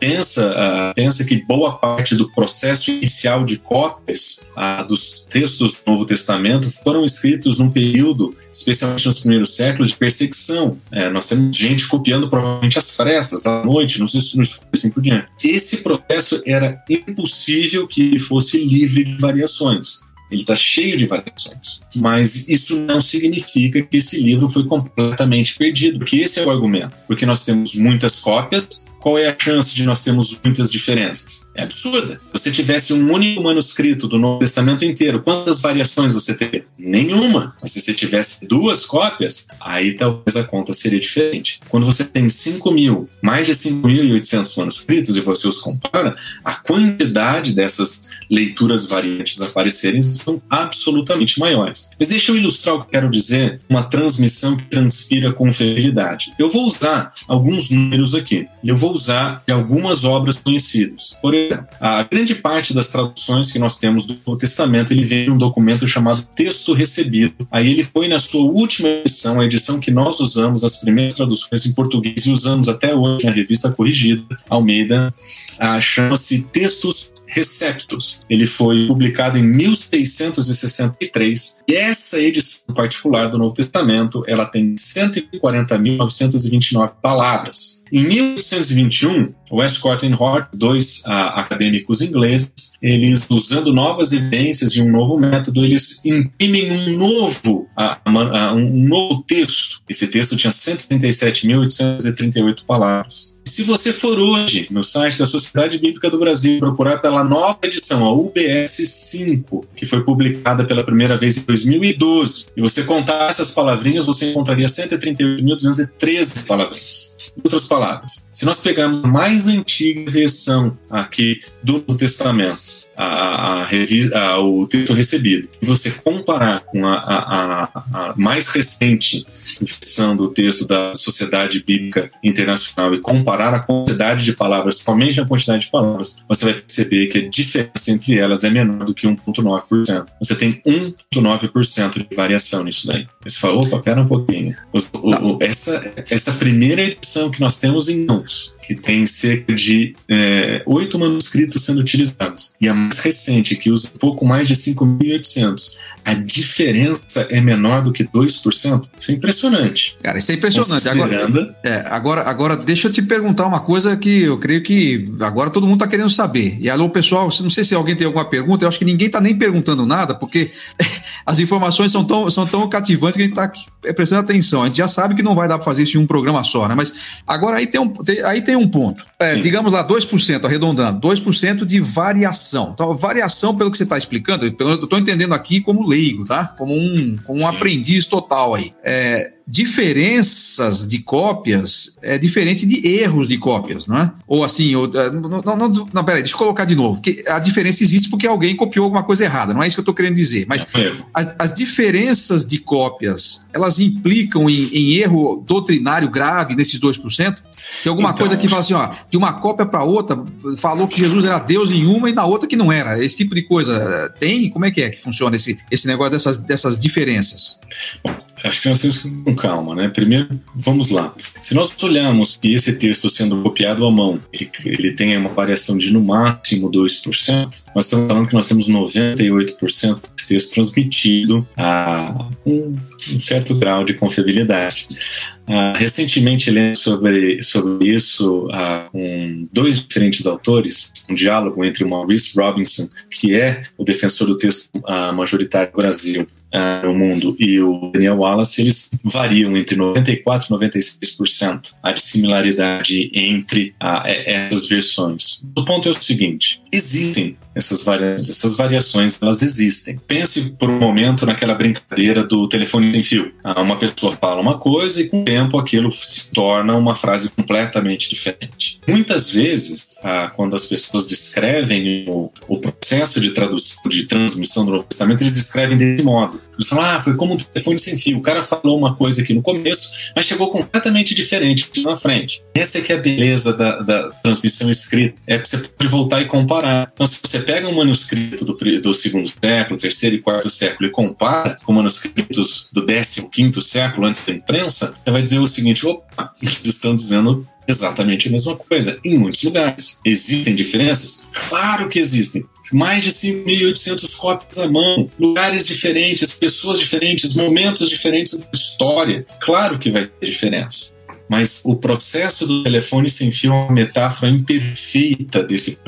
Pensa, pensa que boa parte do processo inicial de cópias ah, dos textos do Novo Testamento foram escritos num período, especialmente nos primeiros séculos, de perseguição. É, nós temos gente copiando provavelmente às pressas, à noite, nos estudos, assim por diante. Esse processo era impossível que fosse livre de variações. Ele está cheio de variações. Mas isso não significa que esse livro foi completamente perdido, porque esse é o argumento. Porque nós temos muitas cópias, qual é a chance de nós termos muitas diferenças? É absurda. Se você tivesse um único manuscrito do Novo Testamento inteiro, quantas variações você teria? Nenhuma. Mas se você tivesse duas cópias, aí talvez a conta seria diferente. Quando você tem 5 mil, mais de 5.800 manuscritos e você os compara, a quantidade dessas leituras variantes aparecerem são absolutamente maiores. Mas deixa eu ilustrar o que quero dizer, uma transmissão que transpira com fidelidade. Eu vou usar alguns números aqui. Eu vou usar de algumas obras conhecidas. Por exemplo, a grande parte das traduções que nós temos do Novo Testamento ele vem de um documento chamado Texto Recebido. Aí ele foi na sua última edição, a edição que nós usamos, as primeiras traduções em português e usamos até hoje na revista corrigida, Almeida, chama-se Textos Receptus. Ele foi publicado em 1663 e essa edição particular do Novo Testamento ela tem 140.929 palavras. Em 1821, Westcott e Hort, dois uh, acadêmicos ingleses, eles usando novas evidências de um novo método, eles imprimem um novo, uh, uh, um novo texto. Esse texto tinha 137.838 palavras. Se você for hoje no site da Sociedade Bíblica do Brasil procurar pela nova edição, a UBS 5, que foi publicada pela primeira vez em 2012, e você contar essas palavrinhas, você encontraria 138.213 palavrinhas. Em outras palavras, se nós pegarmos a mais antiga versão aqui do Novo Testamento, a, a, a, o texto recebido e você comparar com a, mais recente versão do texto da Sociedade Bíblica Internacional e comparar a quantidade de palavras, somente a quantidade de palavras, você vai perceber que a diferença entre elas é menor do que 1,9%. Você tem 1,9% de variação nisso daí. Você fala, opa, pera um pouquinho. O, o, essa, essa primeira edição que nós temos em mãos, que tem cerca de é, oito manuscritos sendo utilizados, e a mais recente, que usa um pouco mais de 5.800, a diferença é menor do que 2%. Isso é impressionante. Cara, isso é impressionante. Agora, é, agora, agora, deixa eu te perguntar uma coisa que eu creio que agora todo mundo está querendo saber. E alô, pessoal, não sei se alguém tem alguma pergunta, eu acho que ninguém está nem perguntando nada, porque as informações são tão, são tão cativantes que a gente está prestando atenção. A gente já sabe que não vai dar para fazer isso em um programa só, né? Mas agora aí tem um, tem, aí tem um ponto. É, digamos lá, 2%, arredondando, 2% de variação. Então, variação, pelo que você está explicando, eu estou entendendo aqui como leigo, tá? Como um, como um aprendiz total aí. É, diferenças de cópias é diferente de erros de cópias, não é? Ou assim, ou, é, não, não, não, não, peraí, deixa eu colocar de novo. Que a diferença existe porque alguém copiou alguma coisa errada, não é isso que eu estou querendo dizer. Mas é as, as, diferenças de cópias, elas implicam em, em erro doutrinário grave nesses 2%? Tem alguma então, coisa que fala assim, ó, de uma cópia para outra, falou que Jesus era Deus em uma e na outra que não era. Esse tipo de coisa tem? Como é que é que funciona esse, esse negócio dessas, dessas diferenças? Acho que nós temos que ir com calma, né? Primeiro, vamos lá. Se nós olharmos que esse texto sendo copiado à mão, ele, ele tem uma variação de no máximo 2%, nós estamos falando que nós temos 98% desse texto transmitido a, com um certo grau de confiabilidade. Uh, recentemente lendo sobre, sobre isso uh, com dois diferentes autores, um diálogo entre o Maurice Robinson, que é o defensor do texto uh, majoritário do Brasil, uh, no mundo e o Daniel Wallace, eles variam entre 94% e 96% a similaridade entre uh, essas versões. O ponto é o seguinte: existem essas variações, essas variações elas existem. Pense por um momento naquela brincadeira do telefone sem fio. Uh, uma pessoa fala uma coisa e com o tempo aquilo se torna uma frase completamente diferente. Muitas vezes, quando as pessoas descrevem o, o processo de tradução, de transmissão do Novo Testamento, eles descrevem desse modo. Eles falam, ah, foi como um telefone sem fio. O cara falou uma coisa aqui no começo, mas chegou completamente diferente na frente. Essa é que é a beleza da, da transmissão escrita. É que você pode voltar e comparar. Então, se você pega um manuscrito do, do segundo século, terceiro e quarto século e compara com manuscritos do décimo quinto século antes da imprensa, você vai dizer o seguinte, opa, eles estão dizendo exatamente a mesma coisa em muitos lugares. Existem diferenças? Claro que existem. Mais de 5.800 cópias à mão, lugares diferentes, pessoas diferentes, momentos diferentes da história. Claro que vai ter diferença. Mas o processo do telefone sem fio é uma metáfora imperfeita desse,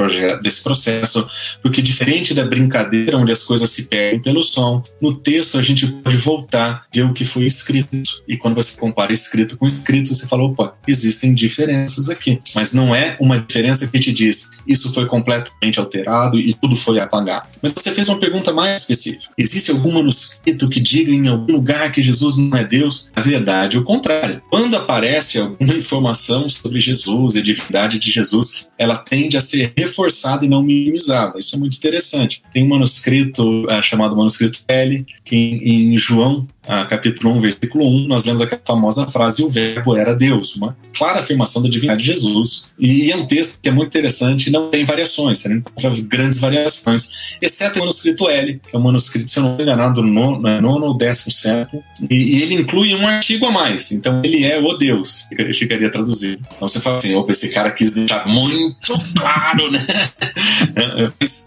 desse processo, porque diferente da brincadeira onde as coisas se perdem pelo som, no texto a gente pode voltar ver o que foi escrito. E quando você compara escrito com escrito, você fala, opa, existem diferenças aqui. Mas não é uma diferença que te diz, isso foi completamente alterado e tudo foi apagado. Mas você fez uma pergunta mais específica. Existe algum manuscrito que diga em algum lugar que Jesus não é Deus? A verdade é o contrário. Quando aparece aparece alguma informação sobre Jesus e a divindade de Jesus, ela tende a ser reforçada e não minimizada. Isso é muito interessante. Tem um manuscrito é, chamado manuscrito L, que em, em João ah, capítulo 1, versículo 1, nós lemos aquela famosa frase: o Verbo era Deus, uma clara afirmação da divindade de Jesus. E é um texto que é muito interessante, não tem variações, você não encontra grandes variações, exceto o manuscrito L, que é um manuscrito, se eu não me engano, do né, nono ou décimo século, e, e, ele inclui um artigo a mais, então ele é o Deus, ficaria traduzido. Então você fala assim: opa, esse cara quis deixar muito claro, né?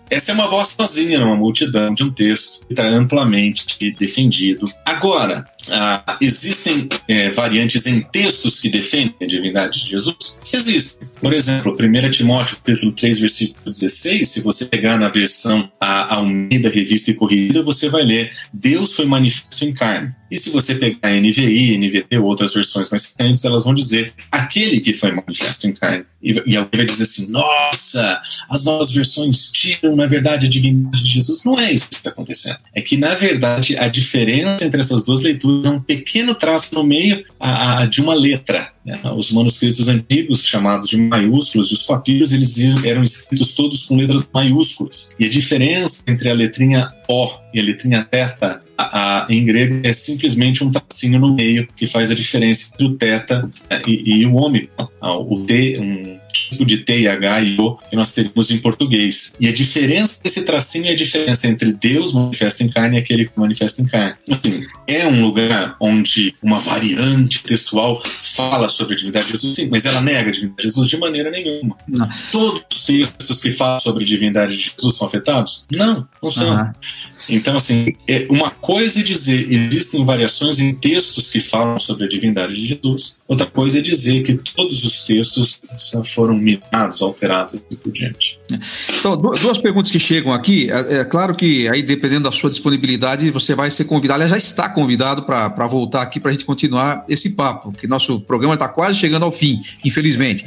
Essa é uma voz sozinha numa multidão de um texto que está amplamente defendido. Agora, ah, existem é, variantes em textos que defendem a divindade de Jesus? Existem. Por exemplo, 1 Timóteo, capítulo 3, versículo 16, se você pegar na versão a Almeida, revista e corrida, você vai ler Deus foi manifesto em carne. E se você pegar a NVI, NVT ou outras versões mais recentes, elas vão dizer aquele que foi manifesto em carne. E, e alguém vai dizer assim: nossa, as novas versões tiram, na verdade, a divindade de Jesus. Não é isso que está acontecendo. É que, na verdade, a diferença entre essas duas leituras um pequeno traço no meio a, a, de uma letra. Né? Os manuscritos antigos, chamados de maiúsculos, e os papiros, eles eram escritos todos com letras maiúsculas. E a diferença entre a letrinha O e a letrinha teta a, a, em grego é simplesmente um tracinho no meio que faz a diferença entre o teta né, e, e o ômicron. O T, um tipo de T e H e O que nós teríamos em português. E a diferença desse tracinho é a diferença entre Deus manifesta em carne e aquele que manifesta em carne. Assim, é um lugar onde uma variante textual fala sobre a divindade de Jesus, sim, mas ela nega a divindade de Jesus de maneira nenhuma. Não. Todos os textos que falam sobre a divindade de Jesus são afetados? Não, não são. Uhum. Então, assim, é uma coisa é dizer existem variações em textos que falam sobre a divindade de Jesus, outra coisa é dizer que todos os textos foram minados, alterados e por diante. Então, duas perguntas que chegam aqui. É, é, claro que aí, dependendo da sua disponibilidade, você vai ser convidado, aliás, já está convidado para voltar aqui para a gente continuar esse papo, que nosso programa está quase chegando ao fim, infelizmente.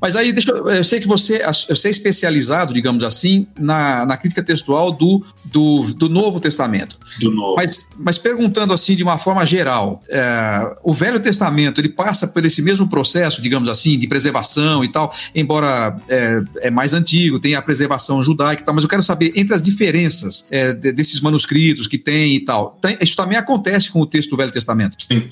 Mas aí, deixa eu, eu sei que você, você é especializado, digamos assim, na, na crítica textual do, do, do Novo Testamento. Do Novo. Mas, mas perguntando assim de uma forma geral, é, o Velho Testamento ele passa por esse mesmo processo, digamos assim, de preservação e tal, embora é, é mais antigo, tem a preservação judaica e tal, mas eu quero saber entre as diferenças é, desses manuscritos que tem e tal. Tem, isso também acontece com o texto do Velho Testamento? Sim.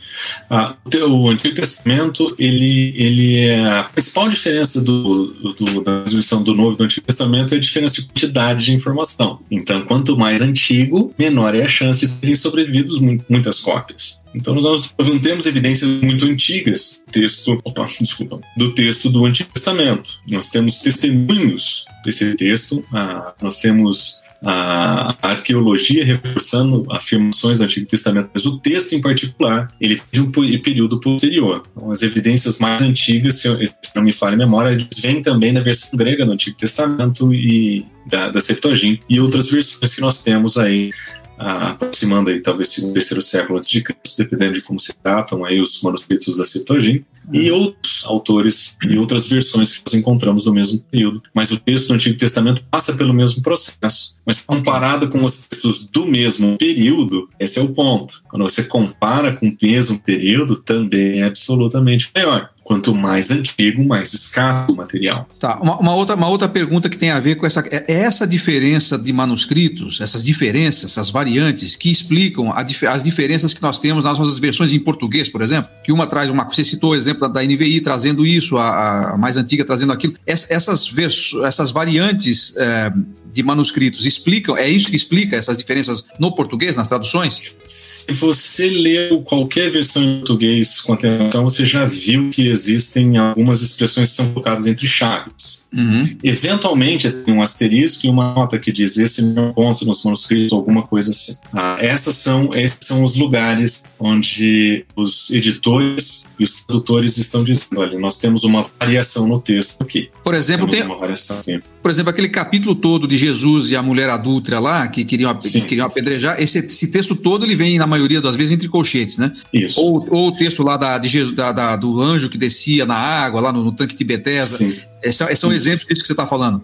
Ah, o Antigo Testamento, ele, ele é a principal diferença do, do, da transmissão do Novo e do Antigo Testamento é a diferença de quantidade de informação. Então, quanto mais antigo, menor é a chance de terem sobrevivido muitas cópias. Então nós não temos evidências muito antigas texto, opa, desculpa, do texto do Antigo Testamento. Nós temos testemunhos desse texto, ah, nós temos a, arqueologia reforçando afirmações do Antigo Testamento, mas o texto em particular, ele de um período posterior. Então, as evidências mais antigas, se, eu, se não me falha a memória, vêm também da versão grega do Antigo Testamento e da, da Septuaginta e outras versões que nós temos aí aproximando aí talvez segundo terceiro século antes de Cristo, dependendo de como se tratam aí os manuscritos da Septuaginta, uhum. e outros autores e outras versões que nós encontramos no mesmo período. Mas o texto do Antigo Testamento passa pelo mesmo processo. Mas comparado com os textos do mesmo período, esse é o ponto. Quando você compara com o mesmo período, também é absolutamente maior. Quanto mais antigo, mais escasso o material. Tá, uma, uma, outra, uma outra pergunta que tem a ver com essa, é, é essa diferença de manuscritos, essas diferenças, essas variantes que explicam a, as diferenças que nós temos nas nossas versões em português, por exemplo, que uma traz uma, você citou o exemplo da, da NVI trazendo isso, a, a, mais antiga trazendo aquilo, essas, essas variantes é, de manuscritos explicam, é isso que explica essas diferenças no português, nas traduções? Se você leu qualquer versão em português com atenção, você já viu que existem algumas expressões que são colocadas entre chaves. Uhum. Eventualmente tem um asterisco e uma nota que diz esse não consta nos manuscritos, alguma coisa assim. Ah, essas são, esses são os lugares onde os editores e os tradutores estão dizendo, olha, nós temos uma variação no texto aqui. Por exemplo, tem uma variação aqui. Por exemplo, aquele capítulo todo de Jesus e a mulher adúltera lá, que queriam, que queriam apedrejar, esse, esse, texto todo ele vem, na maioria das vezes, entre colchetes, né? Isso. Ou, ou o texto lá da, de Jesus, da, da, do anjo que descia na água, lá no, no tanque de Betesda. Sim. Esse, esse é um exemplo disso que você está falando.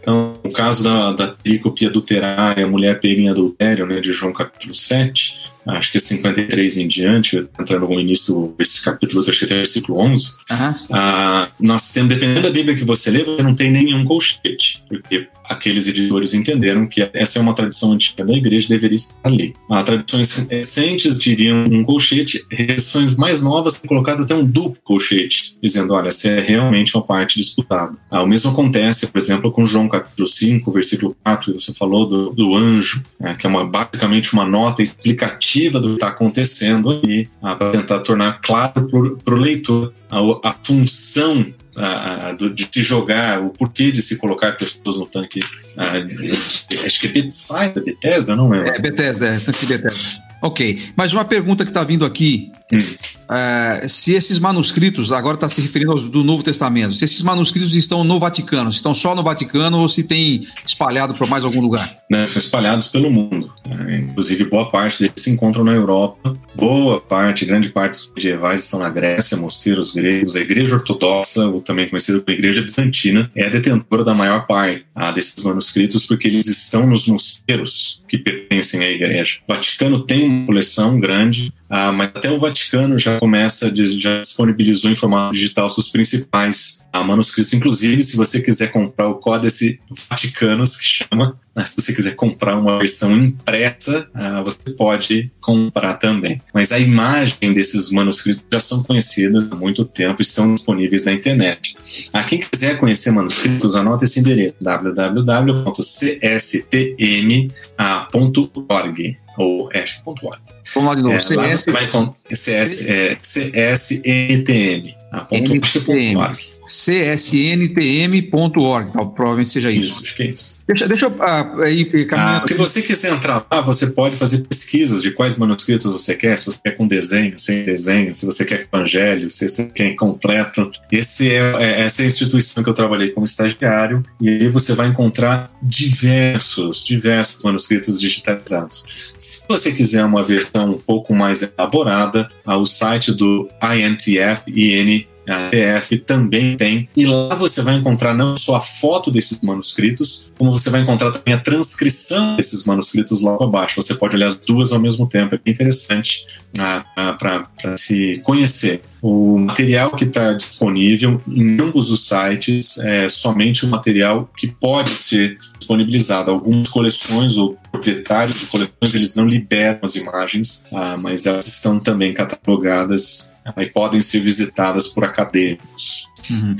Então, no caso da, da perícope adulterar e a mulher pega em adultério, né, de João capítulo 7, acho que é 53 em diante, entrando no início desse capítulo 3, versículo 11, uhum. ah, nós temos, dependendo da Bíblia que você lê, você não tem nenhum colchete, porque aqueles editores entenderam que essa é uma tradição antiga da igreja deveria estar ali. Ah, tradições recentes diriam um colchete, tradições mais novas têm colocado até um duplo colchete, dizendo, olha, essa é realmente uma parte disputada. Ah, o mesmo acontece, por exemplo, com João capítulo 5, versículo 4, você falou do, do anjo, né, que é uma, basicamente uma nota explicativa do que está acontecendo ali, ah, para tentar tornar claro para o leitor a, a função a, a, de se jogar, o porquê de se colocar pessoas no tanque. acho que é Bethesda, Bethesda, não lembro. É, Bethesda, é, tanque Bethesda. Ok, mas uma pergunta que está vindo aqui hum. É, se esses manuscritos, agora está se referindo ao do Novo Testamento, se esses manuscritos estão no Vaticano, se estão só no Vaticano ou se tem espalhado por mais algum lugar? Não, são espalhados pelo mundo. Né? Inclusive, boa parte deles se encontram na Europa, boa parte, grande parte dos medievais estão na Grécia, mosteiros gregos, a Igreja Ortodoxa, ou também conhecida como Igreja Bizantina, é a detentora da maior parte ah, desses manuscritos porque eles estão nos mosteiros que pertencem à Igreja. O Vaticano tem uma coleção grande, ah, mas até o Vaticano já começa, já disponibilizou em formato digital seus principais ah, manuscritos. Inclusive, se você quiser comprar o Códice Vaticanos, que chama, mas se você quiser comprar uma versão impressa, ah, você pode comprar também. Mas a imagem desses manuscritos já são conhecidas há muito tempo e estão disponíveis na internet. A quem quiser conhecer manuscritos, anota esse endereço: www.cstm.org ou ash.org. Vamos lá de novo. É, CS, vai com CS, é, CSNTM. Ah, CSNTM.org. Provavelmente seja isso. isso. Acho que é isso. Deixa, deixa eu ir ah, Se você quiser entrar lá, você pode fazer pesquisas de quais manuscritos você quer. Se você quer com desenho, sem desenho, se você quer evangelho, se você quer completo. Esse é, é, essa é a instituição que eu trabalhei como estagiário. E aí você vai encontrar diversos, diversos manuscritos digitalizados. Se você quiser uma versão um pouco mais elaborada, o site do INTF, IN a TF também tem. E lá você vai encontrar não só a foto desses manuscritos, como você vai encontrar também a transcrição desses manuscritos logo abaixo. Você pode olhar as duas ao mesmo tempo, é bem interessante ah, ah, para se conhecer. O material que está disponível em ambos os sites é somente o material que pode ser disponibilizado. Algumas coleções ou proprietários de coleções eles não liberam as imagens, ah, mas elas estão também catalogadas e podem ser visitadas por acadêmicos. Uhum.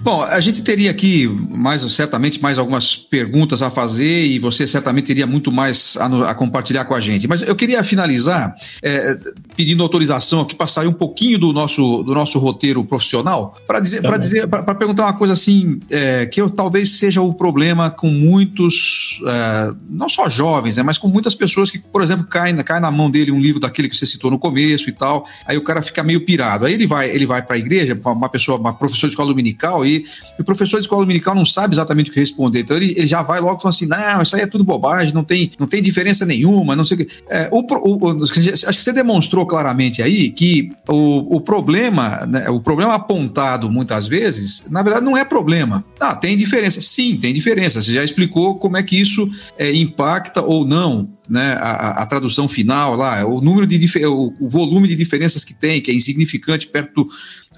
Bom, a gente teria aqui mais certamente mais algumas perguntas a fazer e você certamente teria muito mais a, a compartilhar com a gente. Mas eu queria finalizar é, pedindo autorização aqui para sair um pouquinho do nosso, do nosso roteiro profissional para dizer tá para dizer para perguntar uma coisa assim é, que eu, talvez seja o problema com muitos é, não só jovens, né, mas com muitas pessoas que, por exemplo, caem cai na mão dele um livro daquele que você citou no começo e tal. Aí o cara fica meio pirado. Aí ele vai ele vai para a igreja, uma pessoa, uma professora de escola dominical e, e o professor de escola dominical não sabe exatamente o que responder. Então ele, ele já vai logo falando assim: não, isso aí é tudo bobagem, não tem, não tem diferença nenhuma, não sei o que. É, o, o, o, acho que você demonstrou claramente aí que o, o problema, né, o problema apontado muitas vezes, na verdade não é problema. Ah, tem diferença. Sim, tem diferença. Você já explicou como é que isso é, impacta ou não né, a, a, tradução final lá, o número de o, o, volume de diferenças que tem, que é insignificante perto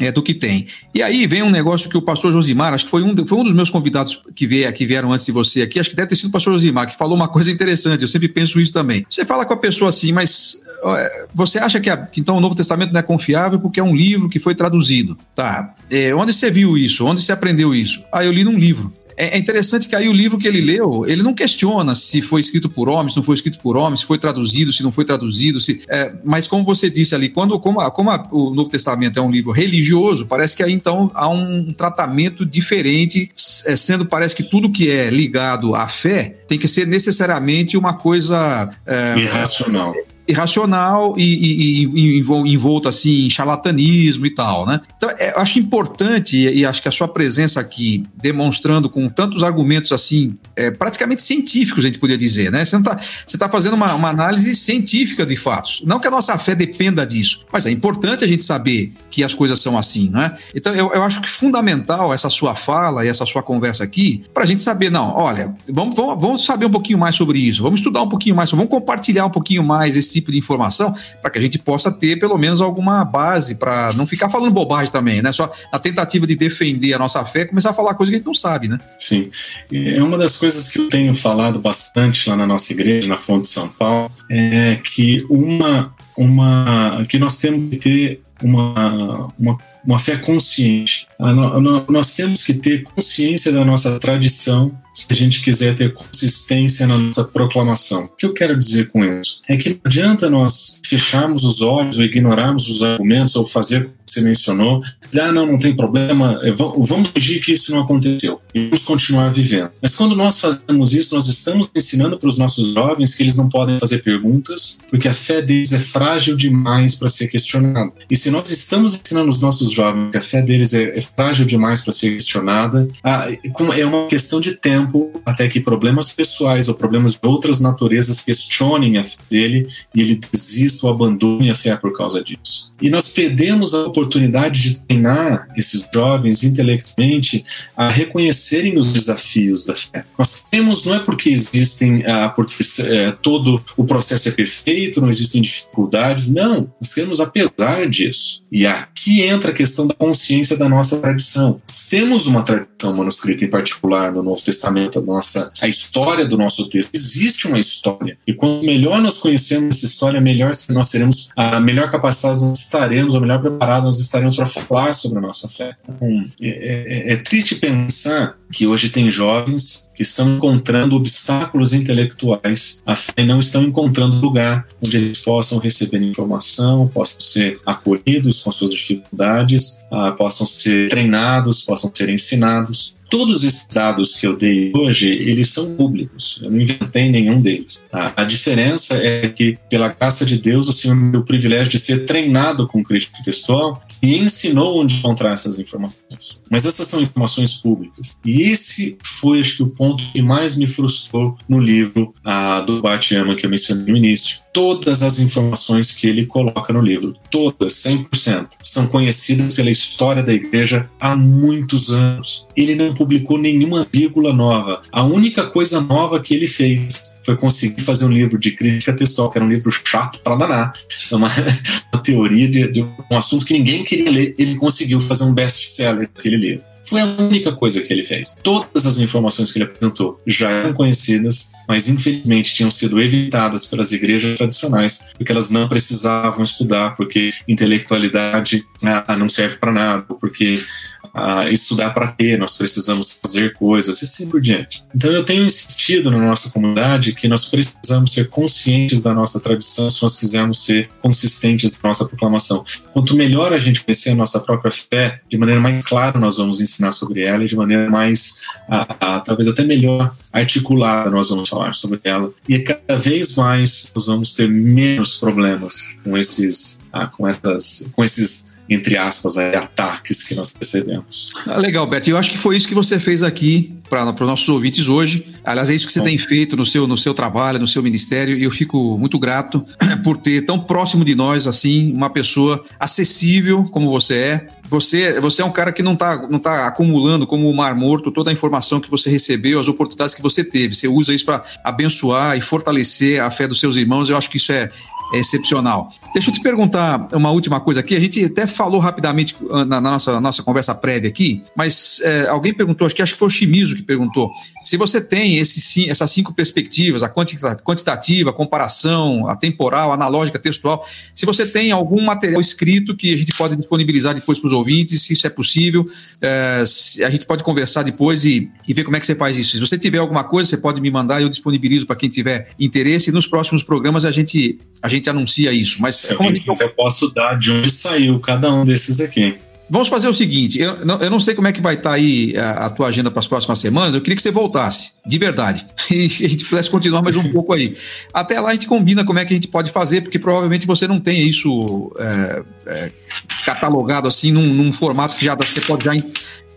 é, do que tem. E aí vem um negócio que o pastor Josimar, acho que foi um, foi um dos meus convidados que, veio, que vieram antes de você aqui, acho que deve ter sido o pastor Josimar, que falou uma coisa interessante, eu sempre penso isso também. Você fala com a pessoa assim, mas você acha que, a, que, então o Novo Testamento não é confiável porque é um livro que foi traduzido? Tá. É, onde você viu isso? Onde você aprendeu isso? Ah, eu li num livro. É, é interessante que aí o livro que ele leu, ele não questiona se foi escrito por homens, não foi escrito por homens, se foi traduzido, se não foi traduzido, se, é, mas como você disse ali, quando como, a, como a, o Novo Testamento é um livro religioso, parece que aí então há um tratamento diferente, é, sendo parece que tudo que é ligado à fé tem que ser necessariamente uma coisa é, irracional irracional e, e, e, envolto assim em charlatanismo e tal, né? Então, é, acho importante e, e, acho que a sua presença aqui, demonstrando com tantos argumentos assim, é, praticamente científicos, a gente poderia dizer, né? Você está tá fazendo uma, uma, análise científica de fatos. Não que a nossa fé dependa disso, mas é importante a gente saber que as coisas são assim, né? Então, eu, eu acho que fundamental essa sua fala e essa sua conversa aqui, para a gente saber, não, olha, vamos, vamos, vamos saber um pouquinho mais sobre isso, vamos estudar um pouquinho mais, vamos compartilhar um pouquinho mais esse tipo de informação para que a gente possa ter pelo menos alguma base para não ficar falando bobagem também, né? Só na tentativa de defender a nossa fé, começar a falar coisa que a gente não sabe, né? Sim. É uma das coisas que eu tenho falado bastante lá na nossa igreja, na Fonte de São Paulo, é que uma uma que nós temos que ter uma, uma, uma fé consciente. Nós temos que ter consciência da nossa tradição se a gente quiser ter consistência na nossa proclamação. O que eu quero dizer com isso? É que não adianta nós fecharmos os olhos ou ignorarmos os argumentos ou fazer como você mencionou, dizer, ah, não, não tem problema, é, vamos fingir que isso não aconteceu e vamos continuar vivendo. Mas quando nós fazemos isso, nós estamos ensinando para os nossos jovens que eles não podem fazer perguntas, porque a fé deles é frágil demais para ser questionada. E se nós estamos ensinando os nossos jovens que a fé deles é, é frágil demais para ser questionada, é uma questão de tempo até que problemas pessoais ou problemas de outras naturezas questionem a fé dele e ele desista ou abandone a fé por causa disso. E nós perdemos a oportunidade de treinar esses jovens intelectualmente a reconhecerem os desafios da fé. Nós temos, não é porque existem, ah, porque é, todo o processo é perfeito, não existem dificuldades, não. Nós temos apesar disso. E aqui entra a questão da consciência da nossa tradição. Temos uma tradição manuscrita em particular no Novo Testamento, a nossa a história do nosso texto. Existe uma história. E quanto melhor nós conhecemos essa história, melhor nós seremos, a melhor capacitados nós estaremos, ou melhor preparados nós estaremos para falar sobre a nossa fé. Então, é, é, é triste pensar que hoje tem jovens que estão encontrando obstáculos intelectuais à fé e não estão encontrando lugar onde eles possam receber informação, possam ser acolhidos com suas dificuldades, uh, possam ser treinados, possam ser ensinados todos esses dados que eu dei hoje, eles são públicos. Eu não inventei nenhum deles. A, a diferença é que, pela graça de Deus, o Senhor me deu o privilégio de ser treinado com crítica textual e ensinou onde encontrar essas informações. Mas essas são informações públicas. E esse foi, acho que, o ponto que mais me frustrou no livro a, do Batiama que eu mencionei no início. Todas as informações que ele coloca no livro, todas, 100%, são conhecidas pela história da igreja há muitos anos. Ele não publicou nenhuma vírgula nova. A única coisa nova que ele fez foi conseguir fazer um livro de crítica textual, que era um livro chato para danar. É uma, uma teoria de, de, um assunto que ninguém queria ler. Ele conseguiu fazer um best-seller daquele livro. Foi a única coisa que ele fez. Todas as informações que ele apresentou já eram conhecidas, mas infelizmente tinham sido evitadas pelas igrejas tradicionais, porque elas não precisavam estudar, porque intelectualidade ah, não serve para nada, porque a estudar para quê, nós precisamos fazer coisas e assim por diante. Então eu tenho insistido na nossa comunidade que nós precisamos ser conscientes da nossa tradição se nós quisermos ser consistentes na nossa proclamação. Quanto melhor a gente conhecer a nossa própria fé, de maneira mais clara nós vamos ensinar sobre ela e de maneira mais, a, a, talvez até melhor articulada nós vamos falar sobre ela. E cada vez mais nós vamos ter menos problemas com esses, ah, com essas, com esses entre aspas, aí, ataques que nós recebemos. Ah, legal, Beto. Eu acho que foi isso que você fez aqui para os nossos ouvintes hoje. Aliás, é isso que você Bom. tem feito no seu, no seu trabalho, no seu ministério, e eu fico muito grato por ter tão próximo de nós, assim, uma pessoa acessível como você é. Você, você é um cara que não está não tá acumulando como o mar morto toda a informação que você recebeu, as oportunidades que você teve. Você usa isso para abençoar e fortalecer a fé dos seus irmãos. Eu acho que isso é, é excepcional. Deixa eu te perguntar uma última coisa aqui. A gente até falou rapidamente ah, na, nossa, nossa conversa prévia aqui, mas é, alguém perguntou, acho que, acho que foi o Chimizo que perguntou, se você tem esse, essas cinco perspectivas, a quantitativa, a comparação, a temporal, a analógica, textual, se você tem algum material escrito que a gente pode disponibilizar depois para os ouvintes, se isso é possível, é, a gente pode conversar depois e, e ver como é que você faz isso. Se você tiver alguma coisa, você pode me mandar, eu disponibilizo para quem tiver interesse e nos próximos programas a gente, a gente anuncia isso. Mas se alguém quiser, eu posso dar de onde saiu cada um desses aqui. Vamos fazer o seguinte: eu não, eu não sei como é que vai estar tá aí a, a, tua agenda para as próximas semanas. Eu queria que você voltasse, de verdade, e a gente pudesse continuar mais um pouco aí. Até lá a gente combina como é que a gente pode fazer, porque provavelmente você não tem isso é, é, catalogado assim num, num, formato que já você pode já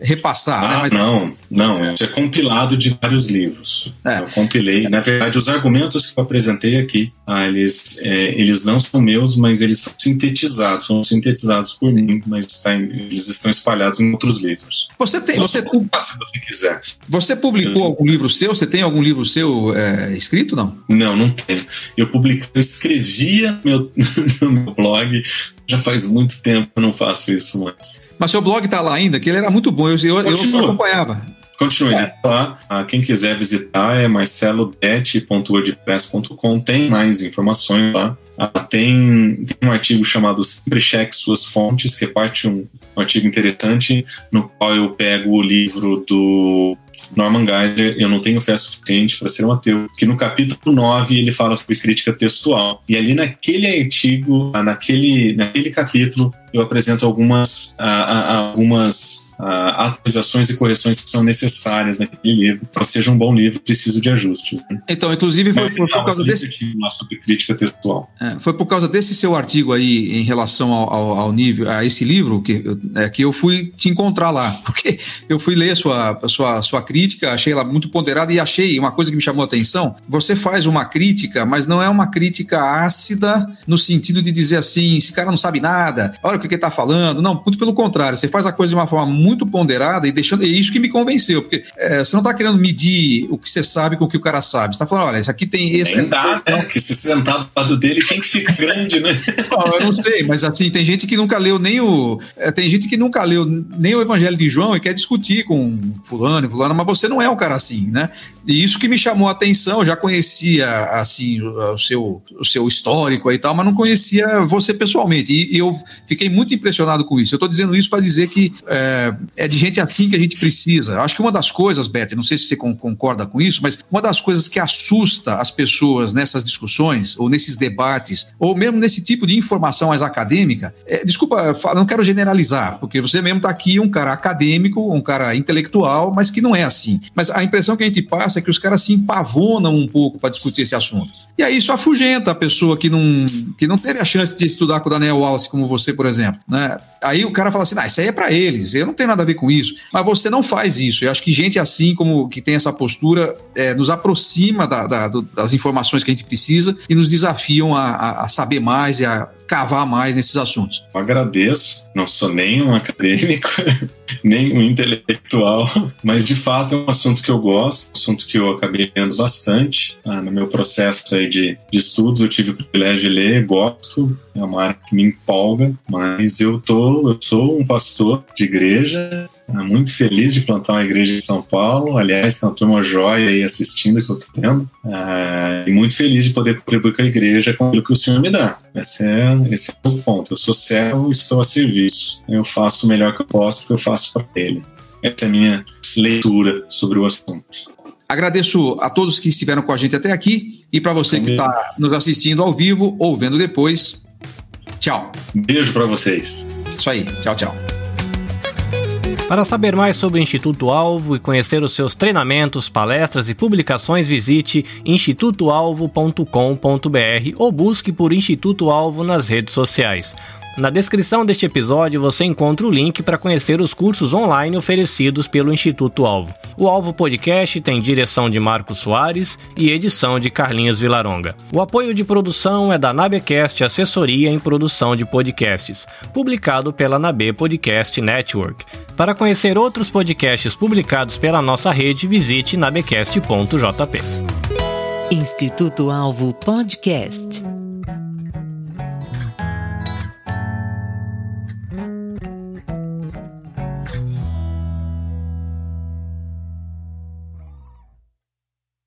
repassar. Né? Ah, né? Mas... não, não. Isso é compilado de vários livros. É. Eu compilei. Na verdade, os argumentos que eu apresentei aqui, ah, eles, é, eles não são meus, mas eles são sintetizados. São sintetizados por mim, mas em, eles estão espalhados em outros livros. Você tem. você, se você quiser. Você publicou algum livro seu? Você tem algum livro seu é, escrito, não? Não, não tenho. Eu publiquei, eu escrevia meu, no meu blog já faz muito tempo que eu não faço isso mais. Mas seu blog está lá ainda, que ele era muito bom, eu, eu, eu acompanhava. Continue, é. lá. Ah, quem quiser visitar é marcelodet.wordpress.com. Tem mais informações lá. Ah, tem, tem um artigo chamado Sempre Cheque Suas Fontes, que é parte um, um artigo interessante, no qual eu pego o livro do Norman Geiger, Eu Não Tenho Fé Suficiente para Ser um Ateu, que no capítulo 9 ele fala sobre crítica textual. E ali naquele artigo, naquele, naquele capítulo, eu apresento algumas, a, a, algumas a, atualizações e correções que são necessárias naquele livro. Para seja um bom livro, preciso de ajustes. Né? Então, inclusive, foi, por, por causa desse. Lá sobre crítica textual. É, foi por causa desse seu artigo aí em relação ao, ao, ao nível, a esse livro, que, é, que eu fui te encontrar lá. Porque eu fui ler a sua, a sua, sua crítica, achei ela muito ponderada e achei uma coisa que me chamou a atenção. Você faz uma crítica, mas não é uma crítica ácida no sentido de dizer assim, esse cara não sabe nada, olha o que ele está falando. Não, muito pelo contrário. Você faz a coisa de uma forma muito ponderada e deixando. É isso que me convenceu, porque é, você não está querendo medir o que você sabe com o que o cara sabe. Você está falando, olha, isso aqui tem esse. Nem dá, né? Que se sentar do lado dele, quem que fica grande, né? Não, eu não sei, mas assim, tem gente que nunca leu nem o. É, tem gente que nunca leu nem o Evangelho de João e quer discutir com fulano e fulano, mas você não é um cara assim, né? E isso que me chamou a atenção, eu já conhecia assim o seu, o seu histórico e tal, mas não conhecia você pessoalmente. E, e eu fiquei muito impressionado com isso. Eu estou dizendo isso para dizer que é, é, de gente assim que a gente precisa. Acho que uma das coisas, Beth, não sei se você concorda com isso, mas uma das coisas que assusta as pessoas nessas discussões, ou nesses debates, ou mesmo nesse tipo de informação mais acadêmica, é, desculpa, não quero generalizar, porque você mesmo está aqui um cara acadêmico, um cara intelectual, mas que não é assim. Mas a impressão que a gente passa é que os caras se empavonam um pouco para discutir esse assunto. E aí isso afugenta a pessoa que não, que não teve a chance de estudar com o Daniel Wallace, como você, por exemplo. Né? Aí o cara fala assim: ah, isso aí é para eles, eu não tenho nada a ver com isso. Mas você não faz isso. Eu acho que gente assim, como que tem essa postura, é, nos aproxima da, da, das informações que a gente precisa e nos desafiam a, a, a saber mais e a cavar mais nesses assuntos. Eu agradeço, não sou nem um acadêmico, nem um intelectual, mas de fato é um assunto que eu gosto, um assunto que eu acabei lendo bastante. Ah, no meu processo aí de, de estudos, eu tive o privilégio de ler, gosto, é uma área que me empolga, mas eu tô, eu sou um pastor de igreja, muito feliz de plantar uma igreja em São Paulo. Aliás, tem uma turma joia aí assistindo que eu tô tendo. Ah, e muito feliz de poder contribuir com a igreja com aquilo que o Senhor me dá. Esse é, esse é o ponto. Eu sou servo e estou a serviço. Eu faço o melhor que eu posso porque eu faço para Ele. Essa é a minha leitura sobre o assunto. Agradeço a todos que estiveram com a gente até aqui e para você que está nos assistindo ao vivo ou vendo depois. Tchau. Beijo para vocês. Isso aí. Tchau, tchau. Para saber mais sobre o Instituto Alvo e conhecer os seus treinamentos, palestras e publicações, visite institutoalvo.com.br ou busque por Instituto Alvo nas redes sociais. Na descrição deste episódio você encontra o link para conhecer os cursos online oferecidos pelo Instituto Alvo. O Alvo Podcast tem direção de Marcos Soares e edição de Carlinhos Vilaronga. O apoio de produção é da Nabecast Assessoria em Produção de Podcasts, publicado pela Nabe Podcast Network. Para conhecer outros podcasts publicados pela nossa rede, visite nabecast.jp. Instituto Alvo Podcast.